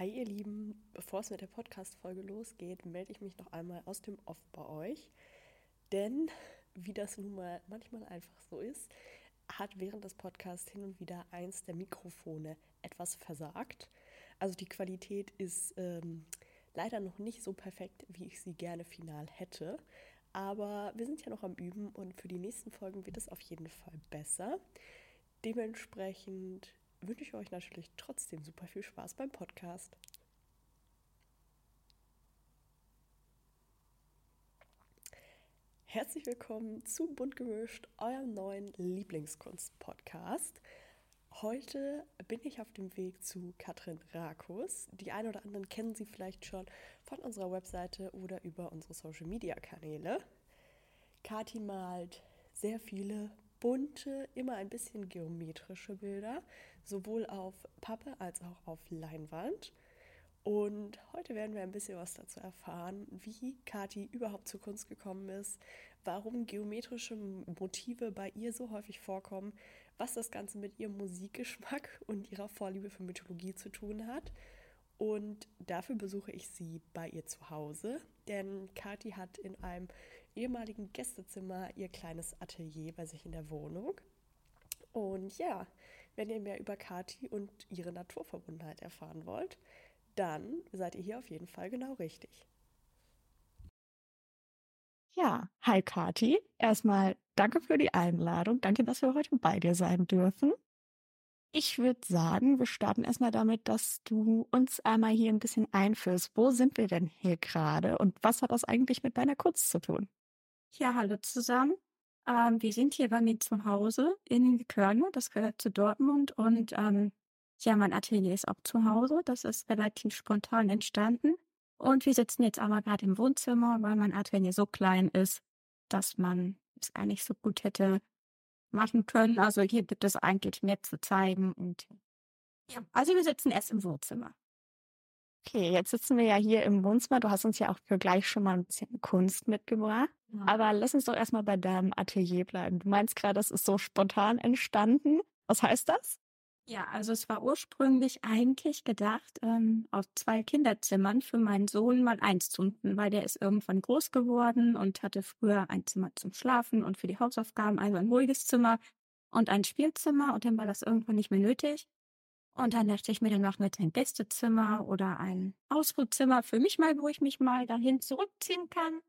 Hi ihr Lieben, bevor es mit der Podcast-Folge losgeht, melde ich mich noch einmal aus dem Off bei euch. Denn, wie das nun mal manchmal einfach so ist, hat während des Podcasts hin und wieder eins der Mikrofone etwas versagt. Also die Qualität ist ähm, leider noch nicht so perfekt, wie ich sie gerne final hätte. Aber wir sind ja noch am Üben und für die nächsten Folgen wird es auf jeden Fall besser. Dementsprechend wünsche ich euch natürlich trotzdem super viel Spaß beim Podcast. Herzlich willkommen zu Bunt gemischt, eurem neuen Lieblingskunst-Podcast. Heute bin ich auf dem Weg zu Katrin Rakus. Die einen oder anderen kennen sie vielleicht schon von unserer Webseite oder über unsere Social-Media-Kanäle. Kati malt sehr viele bunte, immer ein bisschen geometrische Bilder, sowohl auf Pappe als auch auf Leinwand. Und heute werden wir ein bisschen was dazu erfahren, wie Kati überhaupt zur Kunst gekommen ist, warum geometrische Motive bei ihr so häufig vorkommen, was das Ganze mit ihrem Musikgeschmack und ihrer Vorliebe für Mythologie zu tun hat. Und dafür besuche ich sie bei ihr zu Hause, denn Kati hat in einem ehemaligen Gästezimmer ihr kleines Atelier bei sich in der Wohnung. Und ja, wenn ihr mehr über Kati und ihre Naturverbundenheit erfahren wollt, dann seid ihr hier auf jeden Fall genau richtig. Ja, hi Kati. Erstmal danke für die Einladung. Danke, dass wir heute bei dir sein dürfen. Ich würde sagen, wir starten erstmal damit, dass du uns einmal hier ein bisschen einführst. Wo sind wir denn hier gerade und was hat das eigentlich mit deiner Kunst zu tun? Ja, hallo zusammen. Ähm, wir sind hier bei mir zu Hause in Körne, das gehört zu Dortmund und ähm, ja, mein Atelier ist auch zu Hause. Das ist relativ spontan entstanden. Und wir sitzen jetzt aber gerade im Wohnzimmer, weil mein Atelier so klein ist, dass man es eigentlich so gut hätte machen können. Also hier gibt es eigentlich mehr zu zeigen und ja, also wir sitzen erst im Wohnzimmer. Okay, jetzt sitzen wir ja hier im Wohnzimmer. Du hast uns ja auch für gleich schon mal ein bisschen Kunst mitgebracht. Aber lass uns doch erstmal bei deinem Atelier bleiben. Du meinst gerade, das ist so spontan entstanden. Was heißt das? Ja, also es war ursprünglich eigentlich gedacht, ähm, auf zwei Kinderzimmern für meinen Sohn mal eins zu mieten, weil der ist irgendwann groß geworden und hatte früher ein Zimmer zum Schlafen und für die Hausaufgaben, also ein ruhiges Zimmer und ein Spielzimmer und dann war das irgendwann nicht mehr nötig. Und dann dachte ich mir, dann machen wir jetzt ein Gästezimmer oder ein Ausruhzimmer für mich mal, wo ich mich mal dahin zurückziehen kann.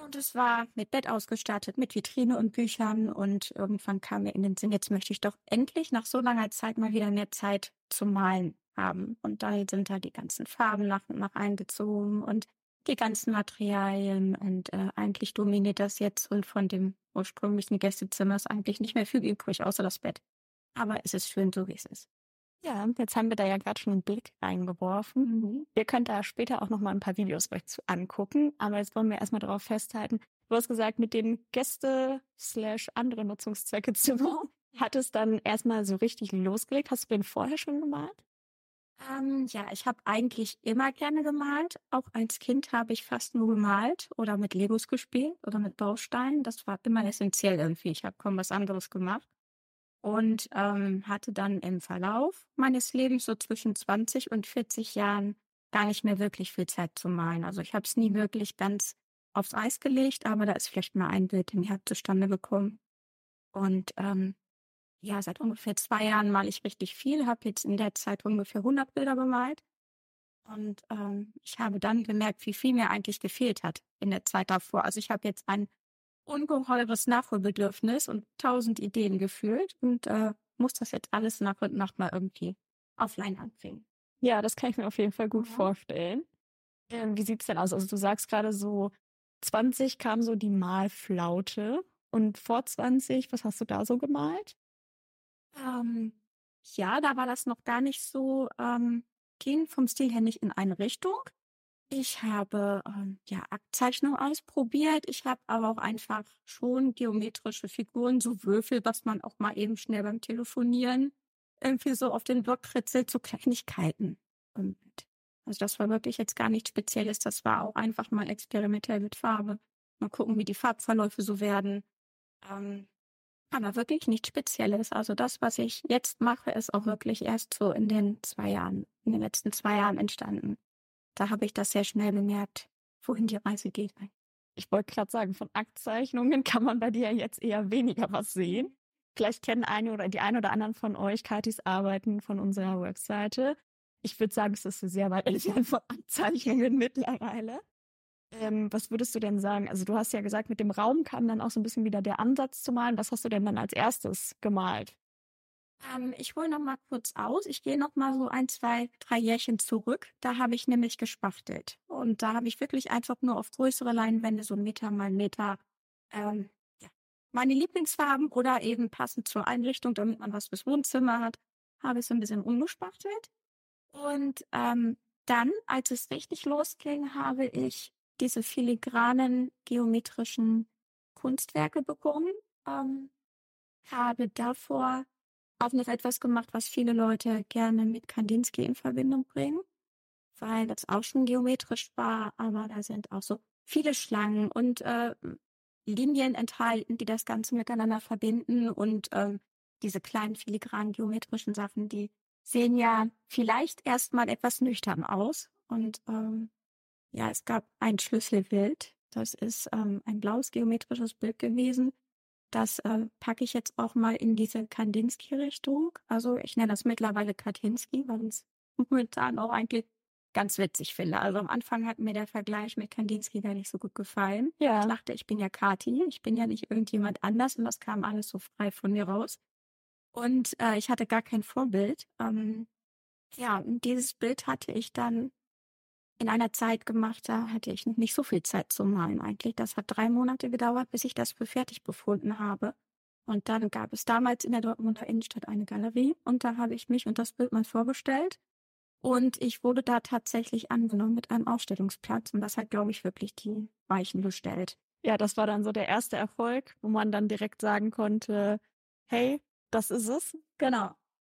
Und es war mit Bett ausgestattet, mit Vitrine und Büchern. Und irgendwann kam mir in den Sinn, jetzt möchte ich doch endlich nach so langer Zeit mal wieder mehr Zeit zum Malen haben. Und dann sind da die ganzen Farben nach und nach eingezogen und die ganzen Materialien. Und äh, eigentlich dominiert das jetzt und von dem ursprünglichen Gästezimmer ist eigentlich nicht mehr viel übrig, außer das Bett. Aber es ist schön so, wie es ist. Ja, jetzt haben wir da ja gerade schon einen Blick reingeworfen. Mhm. Ihr könnt da später auch noch mal ein paar Videos euch zu angucken. Aber jetzt wollen wir erstmal darauf festhalten. Du hast gesagt, mit dem Gäste slash andere Nutzungszwecke Zimmer hat es dann erstmal so richtig losgelegt. Hast du den vorher schon gemalt? Ähm, ja, ich habe eigentlich immer gerne gemalt. Auch als Kind habe ich fast nur gemalt oder mit Legos gespielt oder mit Bausteinen. Das war immer essentiell irgendwie. Ich habe kaum was anderes gemacht und ähm, hatte dann im Verlauf meines Lebens so zwischen 20 und 40 Jahren gar nicht mehr wirklich viel Zeit zu malen. Also ich habe es nie wirklich ganz aufs Eis gelegt, aber da ist vielleicht mal ein Bild im Herbst zustande gekommen. Und ähm, ja, seit ungefähr zwei Jahren male ich richtig viel, habe jetzt in der Zeit ungefähr 100 Bilder bemalt. Und ähm, ich habe dann gemerkt, wie viel mir eigentlich gefehlt hat in der Zeit davor. Also ich habe jetzt ein ungeheures Nachholbedürfnis und tausend Ideen gefühlt und äh, muss das jetzt alles nach und nach mal irgendwie auf Leinwand bringen. Ja, das kann ich mir auf jeden Fall gut ja. vorstellen. Ähm, wie sieht's denn aus? Also du sagst gerade so, 20 kam so die Malflaute und vor 20, was hast du da so gemalt? Ähm, ja, da war das noch gar nicht so, ähm, ging vom Stil her nicht in eine Richtung. Ich habe ähm, ja Aktzeichnung ausprobiert. Ich habe aber auch einfach schon geometrische Figuren, so Würfel, was man auch mal eben schnell beim Telefonieren irgendwie so auf den Block kritzelt, so Kleinigkeiten. Und also das war wirklich jetzt gar nichts Spezielles. Das war auch einfach mal experimentell mit Farbe. Mal gucken, wie die Farbverläufe so werden. Ähm, Aber wirklich nichts Spezielles. Also das, was ich jetzt mache, ist auch wirklich erst so in den zwei Jahren, in den letzten zwei Jahren entstanden. Da habe ich das sehr schnell bemerkt, wohin die Reise geht. Ich wollte gerade sagen, von Aktzeichnungen kann man bei dir jetzt eher weniger was sehen. Vielleicht kennen eine oder die ein oder anderen von euch Katis Arbeiten von unserer Webseite. Ich würde sagen, es ist sehr weit entfernt von Aktzeichnungen mittlerweile. Ähm, was würdest du denn sagen? Also du hast ja gesagt, mit dem Raum kam dann auch so ein bisschen wieder der Ansatz zu malen. Was hast du denn dann als erstes gemalt? Ähm, ich hole noch mal kurz aus. Ich gehe noch mal so ein, zwei, drei Jährchen zurück. Da habe ich nämlich gespachtelt. Und da habe ich wirklich einfach nur auf größere Leinwände, so Meter mal Meter, ähm, ja, meine Lieblingsfarben oder eben passend zur Einrichtung, damit man was fürs Wohnzimmer hat, habe ich so ein bisschen umgespachtelt. Und ähm, dann, als es richtig losging, habe ich diese filigranen geometrischen Kunstwerke bekommen. Ähm, habe davor auch noch etwas gemacht, was viele Leute gerne mit Kandinsky in Verbindung bringen, weil das auch schon geometrisch war, aber da sind auch so viele Schlangen und äh, Linien enthalten, die das Ganze miteinander verbinden und ähm, diese kleinen filigranen geometrischen Sachen, die sehen ja vielleicht erstmal etwas nüchtern aus und ähm, ja, es gab ein Schlüsselbild. Das ist ähm, ein blaues geometrisches Bild gewesen. Das äh, packe ich jetzt auch mal in diese Kandinsky-Richtung. Also ich nenne das mittlerweile Kandinsky, weil ich es momentan auch eigentlich ganz witzig finde. Also am Anfang hat mir der Vergleich mit Kandinsky gar nicht so gut gefallen. Ja. Ich dachte, ich bin ja Kati, ich bin ja nicht irgendjemand anders und das kam alles so frei von mir raus. Und äh, ich hatte gar kein Vorbild. Ähm, ja, und dieses Bild hatte ich dann in einer Zeit gemacht, da hatte ich noch nicht so viel Zeit zum Malen eigentlich. Das hat drei Monate gedauert, bis ich das für fertig befunden habe. Und dann gab es damals in der Dortmunder Innenstadt eine Galerie und da habe ich mich und das Bild mal vorgestellt. Und ich wurde da tatsächlich angenommen mit einem Ausstellungsplatz und das hat, glaube ich, wirklich die Weichen gestellt. Ja, das war dann so der erste Erfolg, wo man dann direkt sagen konnte, hey, das ist es. Genau,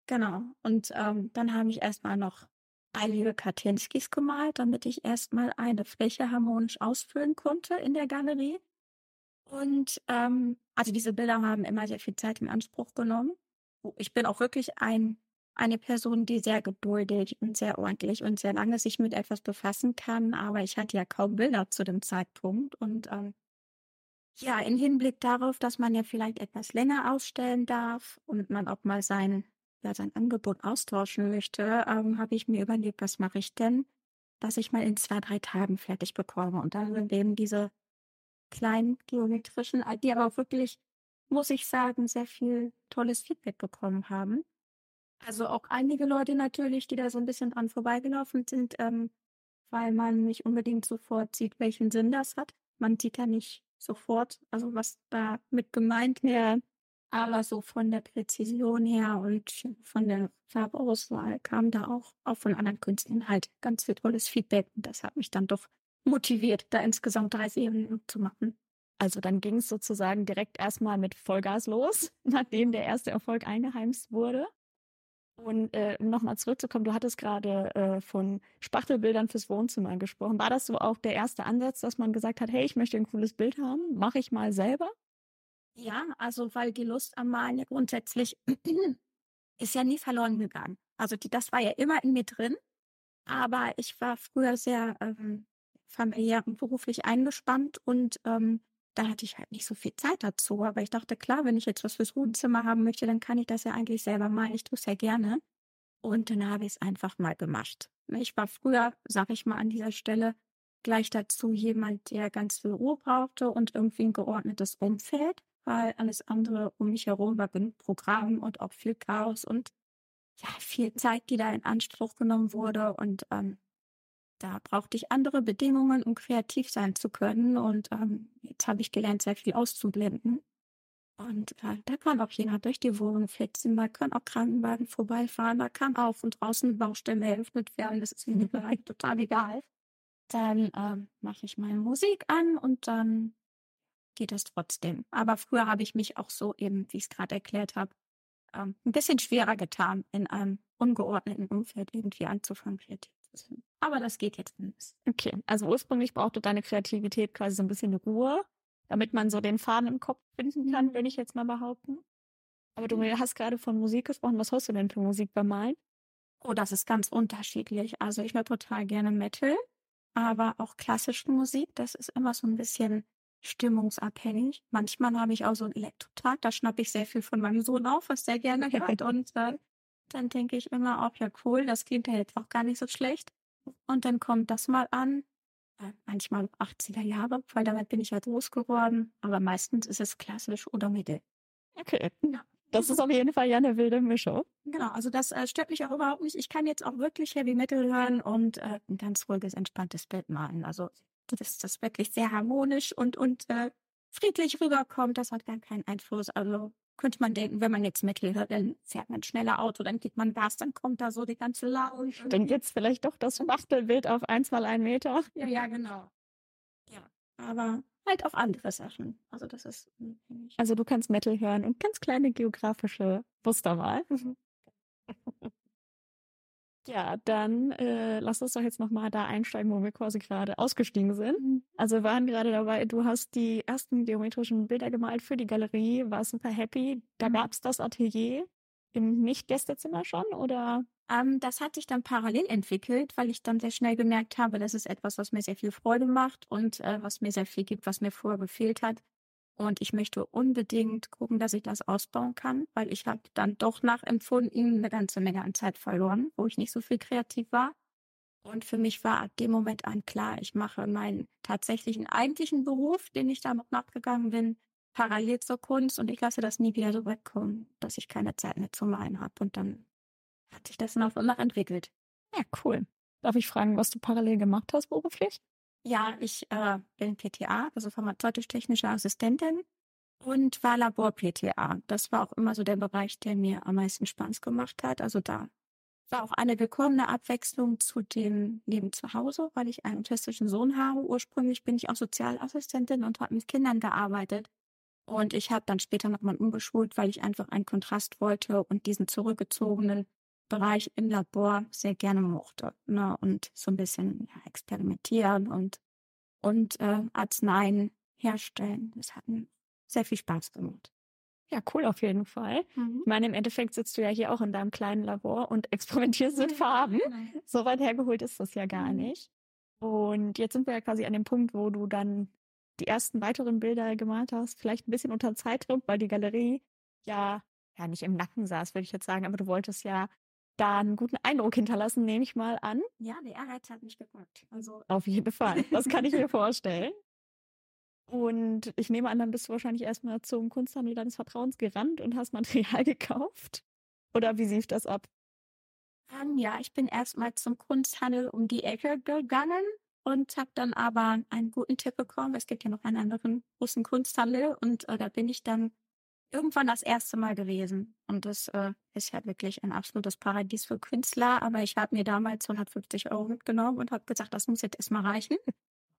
genau. Und ähm, dann habe ich erstmal noch einige Kartinskis gemalt, damit ich erstmal eine Fläche harmonisch ausfüllen konnte in der Galerie. Und ähm, also diese Bilder haben immer sehr viel Zeit in Anspruch genommen. Ich bin auch wirklich ein, eine Person, die sehr geduldig und sehr ordentlich und sehr lange sich mit etwas befassen kann, aber ich hatte ja kaum Bilder zu dem Zeitpunkt. Und ähm, ja, im Hinblick darauf, dass man ja vielleicht etwas länger ausstellen darf und man auch mal sein ja, sein Angebot austauschen möchte, ähm, habe ich mir überlegt, was mache ich denn, dass ich mal in zwei, drei Tagen fertig bekomme. Und dann sind eben diese kleinen geometrischen, die aber auch wirklich, muss ich sagen, sehr viel tolles Feedback bekommen haben. Also auch einige Leute natürlich, die da so ein bisschen dran vorbeigelaufen sind, ähm, weil man nicht unbedingt sofort sieht, welchen Sinn das hat. Man sieht ja nicht sofort, also was da mit gemeint wäre. Aber so von der Präzision her und von der Farbauswahl kam da auch, auch von anderen Künstlern halt ganz viel tolles Feedback. Und das hat mich dann doch motiviert, da insgesamt drei Serien zu machen. Also dann ging es sozusagen direkt erstmal mit Vollgas los, nachdem der erste Erfolg eingeheimst wurde. Und äh, um nochmal zurückzukommen, du hattest gerade äh, von Spachtelbildern fürs Wohnzimmer gesprochen. War das so auch der erste Ansatz, dass man gesagt hat, hey, ich möchte ein cooles Bild haben, mache ich mal selber? Ja, also weil die Lust am Malen ja grundsätzlich ist ja nie verloren gegangen. Also die, das war ja immer in mir drin. Aber ich war früher sehr ähm, familiär und beruflich eingespannt und ähm, da hatte ich halt nicht so viel Zeit dazu. Aber ich dachte, klar, wenn ich jetzt was fürs Wohnzimmer haben möchte, dann kann ich das ja eigentlich selber malen. Ich tue es ja gerne. Und dann habe ich es einfach mal gemacht. Ich war früher, sag ich mal an dieser Stelle, gleich dazu jemand, der ganz viel Ruhe brauchte und irgendwie ein geordnetes Umfeld weil alles andere um mich herum war genug Programm und auch viel Chaos und ja, viel Zeit, die da in Anspruch genommen wurde. Und ähm, da brauchte ich andere Bedingungen, um kreativ sein zu können. Und ähm, jetzt habe ich gelernt, sehr viel auszublenden. Und äh, da kann auch jemand durch die Wohnung flitzen, da können auch Krankenwagen vorbeifahren, da kann auf und draußen Baustelle eröffnet werden. Das ist mir total egal. Dann ähm, mache ich meine Musik an und dann geht es trotzdem. Aber früher habe ich mich auch so eben, wie ich es gerade erklärt habe, ähm, ein bisschen schwerer getan, in einem ungeordneten Umfeld irgendwie anzufangen, kreativ zu sein. Aber das geht jetzt anders. Okay, also ursprünglich brauchte deine Kreativität quasi so ein bisschen Ruhe. damit man so den Faden im Kopf finden kann, würde ich jetzt mal behaupten. Aber du hast gerade von Musik gesprochen. Was hörst du denn für Musik beim Malen? Oh, das ist ganz unterschiedlich. Also ich höre total gerne Metal, aber auch klassische Musik. Das ist immer so ein bisschen stimmungsabhängig. Manchmal habe ich auch so einen Elektrotag, da schnappe ich sehr viel von meinem Sohn auf, was der gerne hört. Und äh, dann denke ich immer auch, ja cool, das klingt ja jetzt auch gar nicht so schlecht. Und dann kommt das mal an. Äh, manchmal 80er Jahre, weil damit bin ich halt groß geworden. Aber meistens ist es klassisch oder Mittel. Okay. Ja. Das ist auf jeden Fall ja eine wilde Mischung. Genau, also das äh, stört mich auch überhaupt nicht. Ich kann jetzt auch wirklich Heavy Metal hören und äh, ein ganz ruhiges, entspanntes Bild malen. Also dass das wirklich sehr harmonisch und, und äh, friedlich rüberkommt, das hat gar keinen Einfluss. Also könnte man denken, wenn man jetzt Metal hört, dann fährt man schneller Auto, dann geht man Gas, dann kommt da so die ganze Lounge. Dann gibt's vielleicht doch das Spachtelbild auf eins mal ein Meter. Ja, ja, genau. Ja, aber halt auch andere Sachen. Also das ist. Also du kannst Metal hören und ganz kleine geografische Muster mal. Ja, dann äh, lass uns doch jetzt nochmal da einsteigen, wo wir quasi gerade ausgestiegen sind. Mhm. Also wir waren gerade dabei, du hast die ersten geometrischen Bilder gemalt für die Galerie, war super happy. Da mhm. gab's das Atelier im Nicht-Gästezimmer schon oder? Ähm, das hat sich dann parallel entwickelt, weil ich dann sehr schnell gemerkt habe, das ist etwas, was mir sehr viel Freude macht und äh, was mir sehr viel gibt, was mir vorher gefehlt hat. Und ich möchte unbedingt gucken, dass ich das ausbauen kann, weil ich habe dann doch nachempfunden eine ganze Menge an Zeit verloren, wo ich nicht so viel kreativ war. Und für mich war ab dem Moment an klar, ich mache meinen tatsächlichen eigentlichen Beruf, den ich da noch nachgegangen bin, parallel zur Kunst und ich lasse das nie wieder so wegkommen, dass ich keine Zeit mehr zu malen habe. Und dann hat sich das nach und nach entwickelt. Ja, cool. Darf ich fragen, was du parallel gemacht hast beruflich? Ja, ich äh, bin PTA, also pharmazeutisch-technische Assistentin und war Labor-PTA. Das war auch immer so der Bereich, der mir am meisten Spaß gemacht hat. Also da war auch eine willkommene Abwechslung zu dem Leben zu Hause, weil ich einen autistischen Sohn habe. Ursprünglich bin ich auch Sozialassistentin und habe mit Kindern gearbeitet. Und ich habe dann später nochmal umgeschult, weil ich einfach einen Kontrast wollte und diesen zurückgezogenen Bereich im Labor sehr gerne mochte. Ne? Und so ein bisschen ja, experimentieren und, und äh, Arzneien herstellen. Das hat mir sehr viel Spaß gemacht. Ja, cool auf jeden Fall. Mhm. Ich meine, im Endeffekt sitzt du ja hier auch in deinem kleinen Labor und experimentierst mit Farben. So weit hergeholt ist das ja gar mhm. nicht. Und jetzt sind wir ja quasi an dem Punkt, wo du dann die ersten weiteren Bilder gemalt hast, vielleicht ein bisschen unter Zeitdruck, weil die Galerie ja, ja nicht im Nacken saß, würde ich jetzt sagen, aber du wolltest ja da einen guten Eindruck hinterlassen, nehme ich mal an. Ja, der Ehrgeiz hat mich gepackt. Also auf jeden Fall. Das kann ich mir vorstellen. Und ich nehme an, dann bist du wahrscheinlich erstmal zum Kunsthandel deines Vertrauens gerannt und hast Material gekauft. Oder wie lief das ab? Um, ähm, ja, ich bin erstmal zum Kunsthandel um die Ecke gegangen und habe dann aber einen guten Tipp bekommen. Es gibt ja noch einen anderen großen Kunsthandel und äh, da bin ich dann irgendwann das erste Mal gewesen. Und das äh, ist ja wirklich ein absolutes Paradies für Künstler. Aber ich habe mir damals 150 Euro mitgenommen und habe gesagt, das muss jetzt erstmal reichen.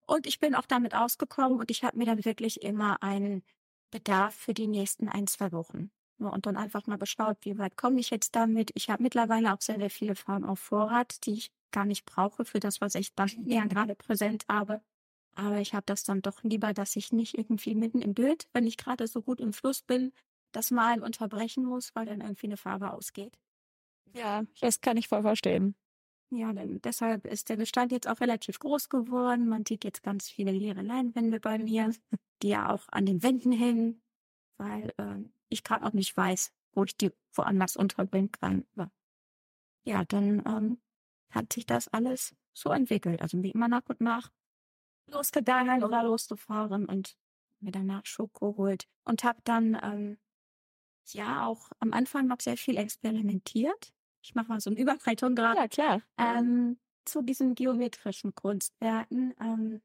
Und ich bin auch damit ausgekommen und ich habe mir dann wirklich immer einen Bedarf für die nächsten ein, zwei Wochen. Und dann einfach mal geschaut, wie weit komme ich jetzt damit. Ich habe mittlerweile auch sehr, sehr viele Farben auf Vorrat, die ich gar nicht brauche für das, was ich dann eher gerade präsent habe. Aber ich habe das dann doch lieber, dass ich nicht irgendwie mitten im Bild, wenn ich gerade so gut im Fluss bin, das Malen unterbrechen muss, weil dann irgendwie eine Farbe ausgeht. Ja, das kann ich voll verstehen. Ja, denn deshalb ist der Bestand jetzt auch relativ groß geworden. Man sieht jetzt ganz viele leere Leinwände bei mir, die ja auch an den Wänden hängen, weil äh, ich gerade auch nicht weiß, wo ich die woanders unterbringen kann. Aber ja, dann ähm, hat sich das alles so entwickelt. Also wie immer nach und nach losgegangen oder losgefahren und mir danach Schoko geholt und habe dann ähm, ja auch am Anfang noch sehr viel experimentiert. Ich mache mal so eine Überleitung gerade. Ja, klar. Ähm, zu diesen geometrischen Kunstwerken, ähm,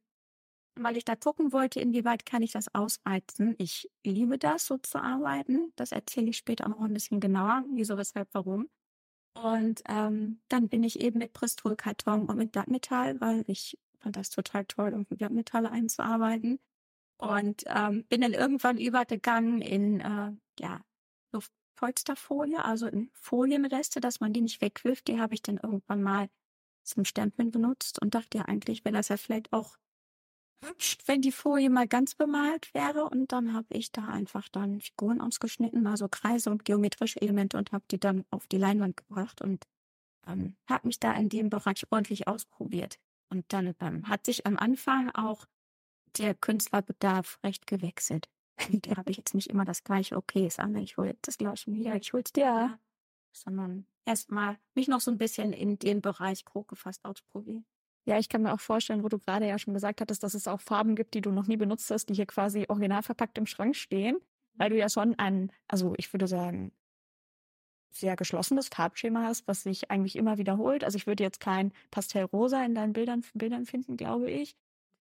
weil ich da gucken wollte, inwieweit kann ich das ausreizen. Ich liebe das, so zu arbeiten. Das erzähle ich später auch noch ein bisschen genauer, wieso, weshalb, warum. Und ähm, dann bin ich eben mit Bristolkarton und mit Blattmetall, weil ich fand das total toll, um mit Blattmetalle einzuarbeiten. Und ähm, bin dann irgendwann übergegangen in äh, ja, Luftpolsterfolie, also in Folienreste, dass man die nicht wegwirft. Die habe ich dann irgendwann mal zum Stempeln benutzt und dachte ja eigentlich, wäre das ja vielleicht auch hübsch, wenn die Folie mal ganz bemalt wäre. Und dann habe ich da einfach dann Figuren ausgeschnitten, also Kreise und geometrische Elemente und habe die dann auf die Leinwand gebracht und ähm, habe mich da in dem Bereich ordentlich ausprobiert. Und dann ähm, hat sich am Anfang auch der Künstlerbedarf recht gewechselt. da habe ich jetzt nicht immer das gleiche, okay, Sammel, ich hole jetzt das gleiche wieder, ich hole es dir, ja. sondern erstmal mich noch so ein bisschen in den Bereich grob gefasst ausprobieren. Ja, ich kann mir auch vorstellen, wo du gerade ja schon gesagt hattest, dass es auch Farben gibt, die du noch nie benutzt hast, die hier quasi original verpackt im Schrank stehen, weil du ja schon ein, also ich würde sagen, sehr geschlossenes Farbschema hast, was sich eigentlich immer wiederholt. Also ich würde jetzt kein Pastellrosa in deinen Bildern, Bildern finden, glaube ich.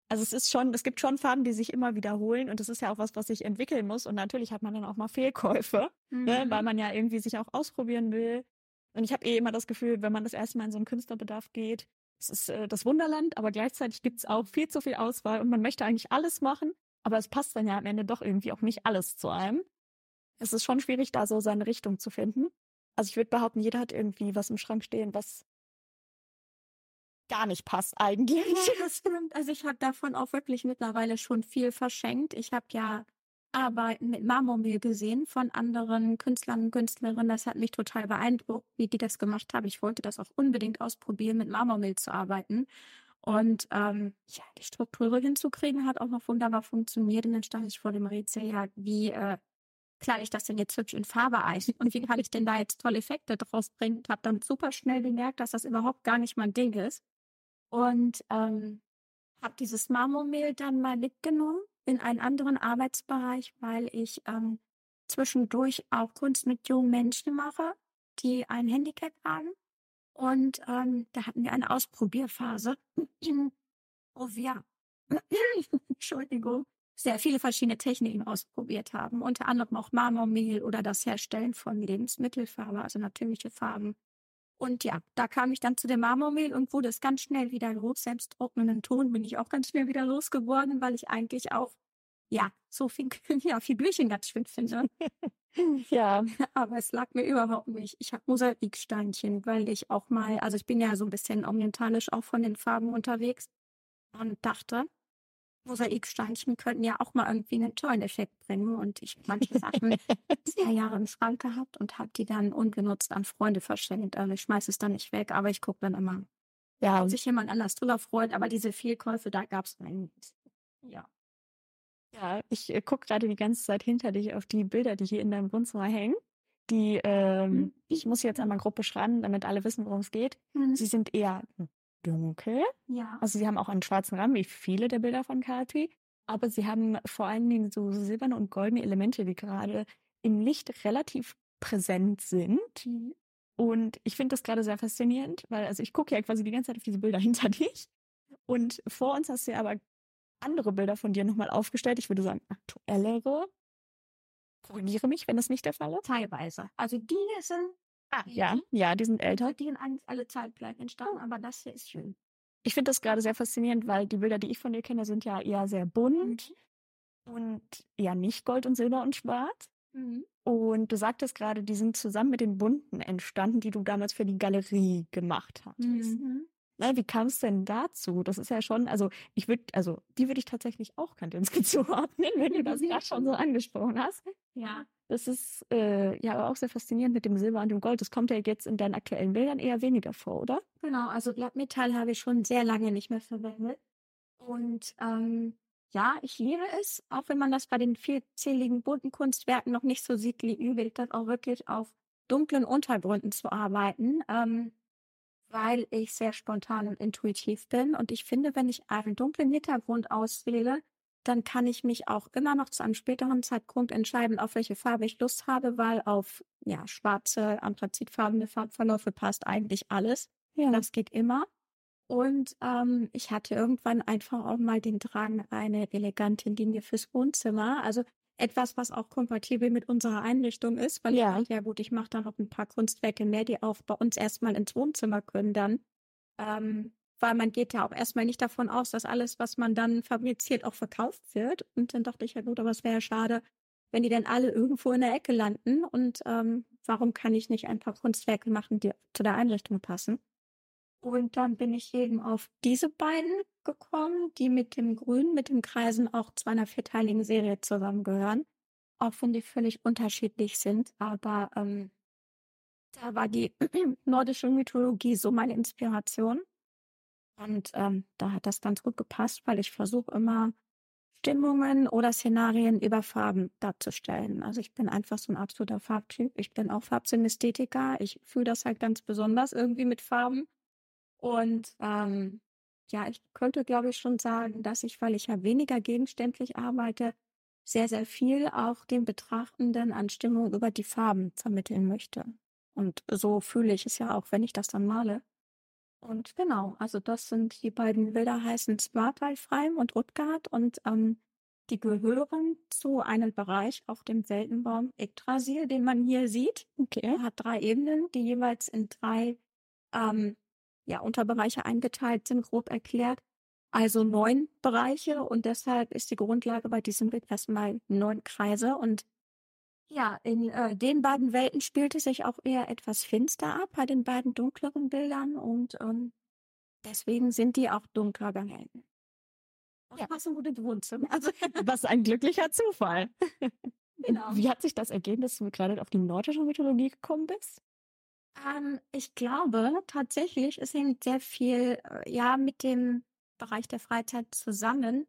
Also es ist schon, es gibt schon Farben, die sich immer wiederholen und das ist ja auch was, was sich entwickeln muss. Und natürlich hat man dann auch mal Fehlkäufe, mhm. ne, weil man ja irgendwie sich auch ausprobieren will. Und ich habe eh immer das Gefühl, wenn man das erste Mal in so einen Künstlerbedarf geht, es ist äh, das Wunderland, aber gleichzeitig gibt es auch viel zu viel Auswahl und man möchte eigentlich alles machen, aber es passt dann ja am Ende doch irgendwie auch nicht alles zu einem. Es ist schon schwierig, da so seine Richtung zu finden. Also ich würde behaupten, jeder hat irgendwie was im Schrank stehen, was gar nicht passt eigentlich. Ja, das stimmt. Also ich habe davon auch wirklich mittlerweile schon viel verschenkt. Ich habe ja Arbeiten mit Marmormehl gesehen von anderen Künstlern und Künstlerinnen. Das hat mich total beeindruckt, wie die das gemacht haben. Ich wollte das auch unbedingt ausprobieren, mit Marmormehl zu arbeiten. Und ähm, ja, die Struktur hinzukriegen hat auch noch wunderbar funktioniert. Und dann stand ich vor dem Rätsel, ja, wie äh, klar ich das denn jetzt hübsch in Farbe ein und wie kann ich denn da jetzt tolle Effekte draus bringen? Und habe dann super schnell gemerkt, dass das überhaupt gar nicht mein Ding ist. Und ähm, habe dieses Marmormehl dann mal mitgenommen in einen anderen Arbeitsbereich, weil ich ähm, zwischendurch auch Kunst mit jungen Menschen mache, die ein Handicap haben. Und ähm, da hatten wir eine Ausprobierphase, wo wir, Entschuldigung, sehr viele verschiedene Techniken ausprobiert haben, unter anderem auch Marmormehl oder das Herstellen von Lebensmittelfarbe, also natürliche Farben. Und ja, da kam ich dann zu dem Marmormehl und wurde es ganz schnell wieder los. Selbst trocknenden Ton bin ich auch ganz schnell wieder losgeworden, weil ich eigentlich auch, ja, so viel, ja, viel Blüchen ganz schön finde. ja. Aber es lag mir überhaupt nicht. Ich habe Mosaiksteinchen, weil ich auch mal, also ich bin ja so ein bisschen orientalisch auch von den Farben unterwegs und dachte, Mosaiksteinchen könnten ja auch mal irgendwie einen tollen Effekt bringen. Und ich habe manche Sachen sehr Jahre im Schrank gehabt und habe die dann ungenutzt an Freunde verschenkt. Also ich schmeiße es dann nicht weg, aber ich gucke dann immer, ja, ob sich jemand anders drüber freut. Aber diese Fehlkäufe, da gab es. Ja. Ja, ich äh, gucke gerade die ganze Zeit hinter dich auf die Bilder, die hier in deinem Wohnzimmer hängen. Die, ähm, mhm. ich muss jetzt einmal grob beschreiben, damit alle wissen, worum es geht. Mhm. Sie sind eher dunkel. Ja. Also sie haben auch einen schwarzen Rahmen, wie viele der Bilder von Kathi. Aber sie haben vor allen Dingen so silberne und goldene Elemente, die gerade im Licht relativ präsent sind. Mhm. Und ich finde das gerade sehr faszinierend, weil also ich gucke ja quasi die ganze Zeit auf diese Bilder hinter dich. Und vor uns hast du ja aber andere Bilder von dir nochmal aufgestellt. Ich würde sagen, aktuellere. Korrigiere mich, wenn das nicht der Fall ist. Teilweise. Also die sind Ah, ja, ja, die sind älter. Die sind eigentlich alle zeitgleich entstanden, aber das hier ist schön. Ich finde das gerade sehr faszinierend, weil die Bilder, die ich von dir kenne, sind ja eher sehr bunt mhm. und eher nicht Gold und Silber und Schwarz. Mhm. Und du sagtest gerade, die sind zusammen mit den bunten entstanden, die du damals für die Galerie gemacht hattest. Mhm. Na, wie kam es denn dazu? Das ist ja schon, also ich würde, also die würde ich tatsächlich auch Kandinsky zuordnen, wenn du das gerade schon so angesprochen hast. Ja. Das ist äh, ja auch sehr faszinierend mit dem Silber und dem Gold. Das kommt ja jetzt in deinen aktuellen Bildern eher weniger vor, oder? Genau, also Blattmetall habe ich schon sehr lange nicht mehr verwendet. Und ähm, ja, ich liebe es, auch wenn man das bei den vielzähligen bunten Kunstwerken noch nicht so sieht, liebe ich das auch wirklich auf dunklen Untergründen zu arbeiten. Ähm, weil ich sehr spontan und intuitiv bin. Und ich finde, wenn ich einen dunklen Hintergrund auswähle, dann kann ich mich auch immer noch zu einem späteren Zeitpunkt entscheiden, auf welche Farbe ich Lust habe, weil auf ja, schwarze, anthrazitfarbene Farbverläufe passt eigentlich alles. Ja. Das geht immer. Und ähm, ich hatte irgendwann einfach auch mal den Drang, eine elegante Linie fürs Wohnzimmer. Also etwas, was auch kompatibel mit unserer Einrichtung ist, weil ja, ich, ja gut, ich mache da noch ein paar Kunstwerke mehr, die auch bei uns erstmal ins Wohnzimmer können dann. Ähm, weil man geht ja auch erstmal nicht davon aus, dass alles, was man dann fabriziert, auch verkauft wird. Und dann dachte ich ja gut, aber es wäre ja schade, wenn die dann alle irgendwo in der Ecke landen. Und ähm, warum kann ich nicht ein paar Kunstwerke machen, die zu der Einrichtung passen? Und dann bin ich eben auf diese beiden gekommen, die mit dem Grün, mit den Kreisen auch zu einer vierteiligen Serie zusammengehören. Auch wenn die völlig unterschiedlich sind. Aber ähm, da war die nordische Mythologie so meine Inspiration. Und ähm, da hat das ganz gut gepasst, weil ich versuche immer Stimmungen oder Szenarien über Farben darzustellen. Also ich bin einfach so ein absoluter Farbtyp. Ich bin auch Farbsynästhetiker. Ich fühle das halt ganz besonders irgendwie mit Farben. Und ähm, ja, ich könnte, glaube ich, schon sagen, dass ich, weil ich ja weniger gegenständlich arbeite, sehr, sehr viel auch dem Betrachtenden an Stimmung über die Farben vermitteln möchte. Und so fühle ich es ja auch, wenn ich das dann male. Und genau, also das sind die beiden Bilder heißen Smartalfreim und Utgard und ähm, die gehören zu einem Bereich auf dem Weltenbaum Yggdrasil, den man hier sieht. Okay. Er hat drei Ebenen, die jeweils in drei ähm, ja, Unterbereiche eingeteilt sind, grob erklärt. Also neun Bereiche und deshalb ist die Grundlage bei diesem Bild erstmal neun Kreise und ja, in äh, den beiden Welten spielt es sich auch eher etwas finster ab, bei den beiden dunkleren Bildern und ähm, deswegen sind die auch dunkler gehalten. Ja, passen gut ins Wohnzimmer. Also, was ein glücklicher Zufall. Genau. Wie hat sich das ergeben, dass du gerade auf die nordische Mythologie gekommen bist? Ähm, ich glaube tatsächlich, es hängt sehr viel äh, ja mit dem Bereich der Freizeit zusammen.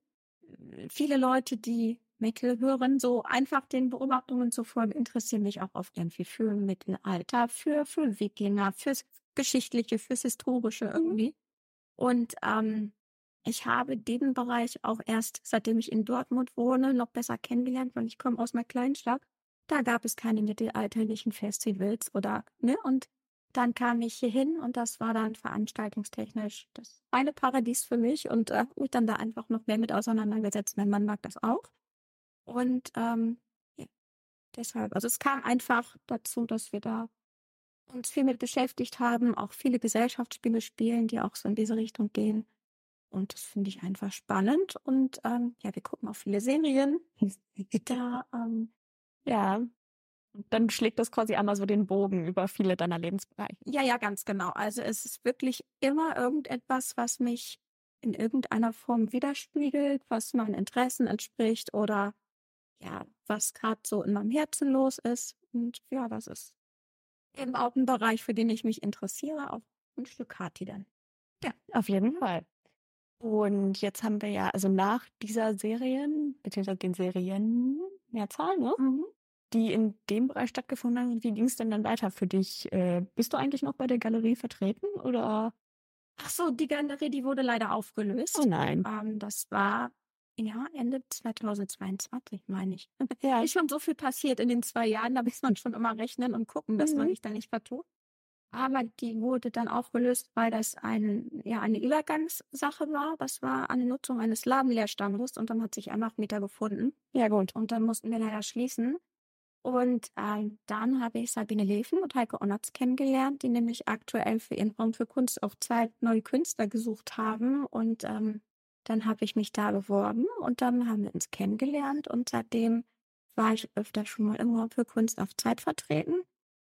Viele Leute, die Metal hören, so einfach den Beobachtungen zu folgen, interessieren mich auch oft irgendwie für Mittelalter, für, für Wikinger, fürs Geschichtliche, fürs Historische mhm. irgendwie. Und ähm, ich habe diesen Bereich auch erst, seitdem ich in Dortmund wohne, noch besser kennengelernt, weil ich komme aus einer Kleinstadt. Da gab es keine mittelalterlichen Festivals oder, ne? Und dann kam ich hier hin und das war dann veranstaltungstechnisch das eine Paradies für mich und äh, mich dann da einfach noch mehr mit auseinandergesetzt. Mein Mann mag das auch. Und ähm, ja, deshalb, also es kam einfach dazu, dass wir da uns viel mit beschäftigt haben, auch viele Gesellschaftsspiele spielen, die auch so in diese Richtung gehen. Und das finde ich einfach spannend. Und ähm, ja, wir gucken auch viele Serien. da, ähm, ja, dann schlägt das quasi einmal so den Bogen über viele deiner Lebensbereiche. Ja, ja, ganz genau. Also es ist wirklich immer irgendetwas, was mich in irgendeiner Form widerspiegelt, was meinen Interessen entspricht oder ja, was gerade so in meinem Herzen los ist. Und ja, das ist eben auch ein Bereich, für den ich mich interessiere, auch ein Stück Kati dann. Ja, auf jeden Fall. Und jetzt haben wir ja, also nach dieser Serien, beziehungsweise den Serien, Mehrzahl, ne? Mhm. Die in dem Bereich stattgefunden haben, wie ging es denn dann weiter für dich? Äh, bist du eigentlich noch bei der Galerie vertreten oder? Ach so, die Galerie, die wurde leider aufgelöst. Oh nein. Ähm, das war ja, Ende 2022, meine ich. Ja. Ist schon so viel passiert in den zwei Jahren, da muss man schon immer rechnen und gucken, dass mhm. man sich da nicht vertut. Aber die wurde dann aufgelöst, weil das ein, ja, eine Übergangssache war. Das war eine Nutzung eines Ladenleerstandes und dann hat sich einfach Mieter gefunden. Ja, gut. Und dann mussten wir leider schließen. Und äh, dann habe ich Sabine Leven und Heike Onatz kennengelernt, die nämlich aktuell für ihren Raum für Kunst auf Zeit neue Künstler gesucht haben. Und ähm, dann habe ich mich da beworben und dann haben wir uns kennengelernt und seitdem war ich öfter schon mal im Raum für Kunst auf Zeit vertreten.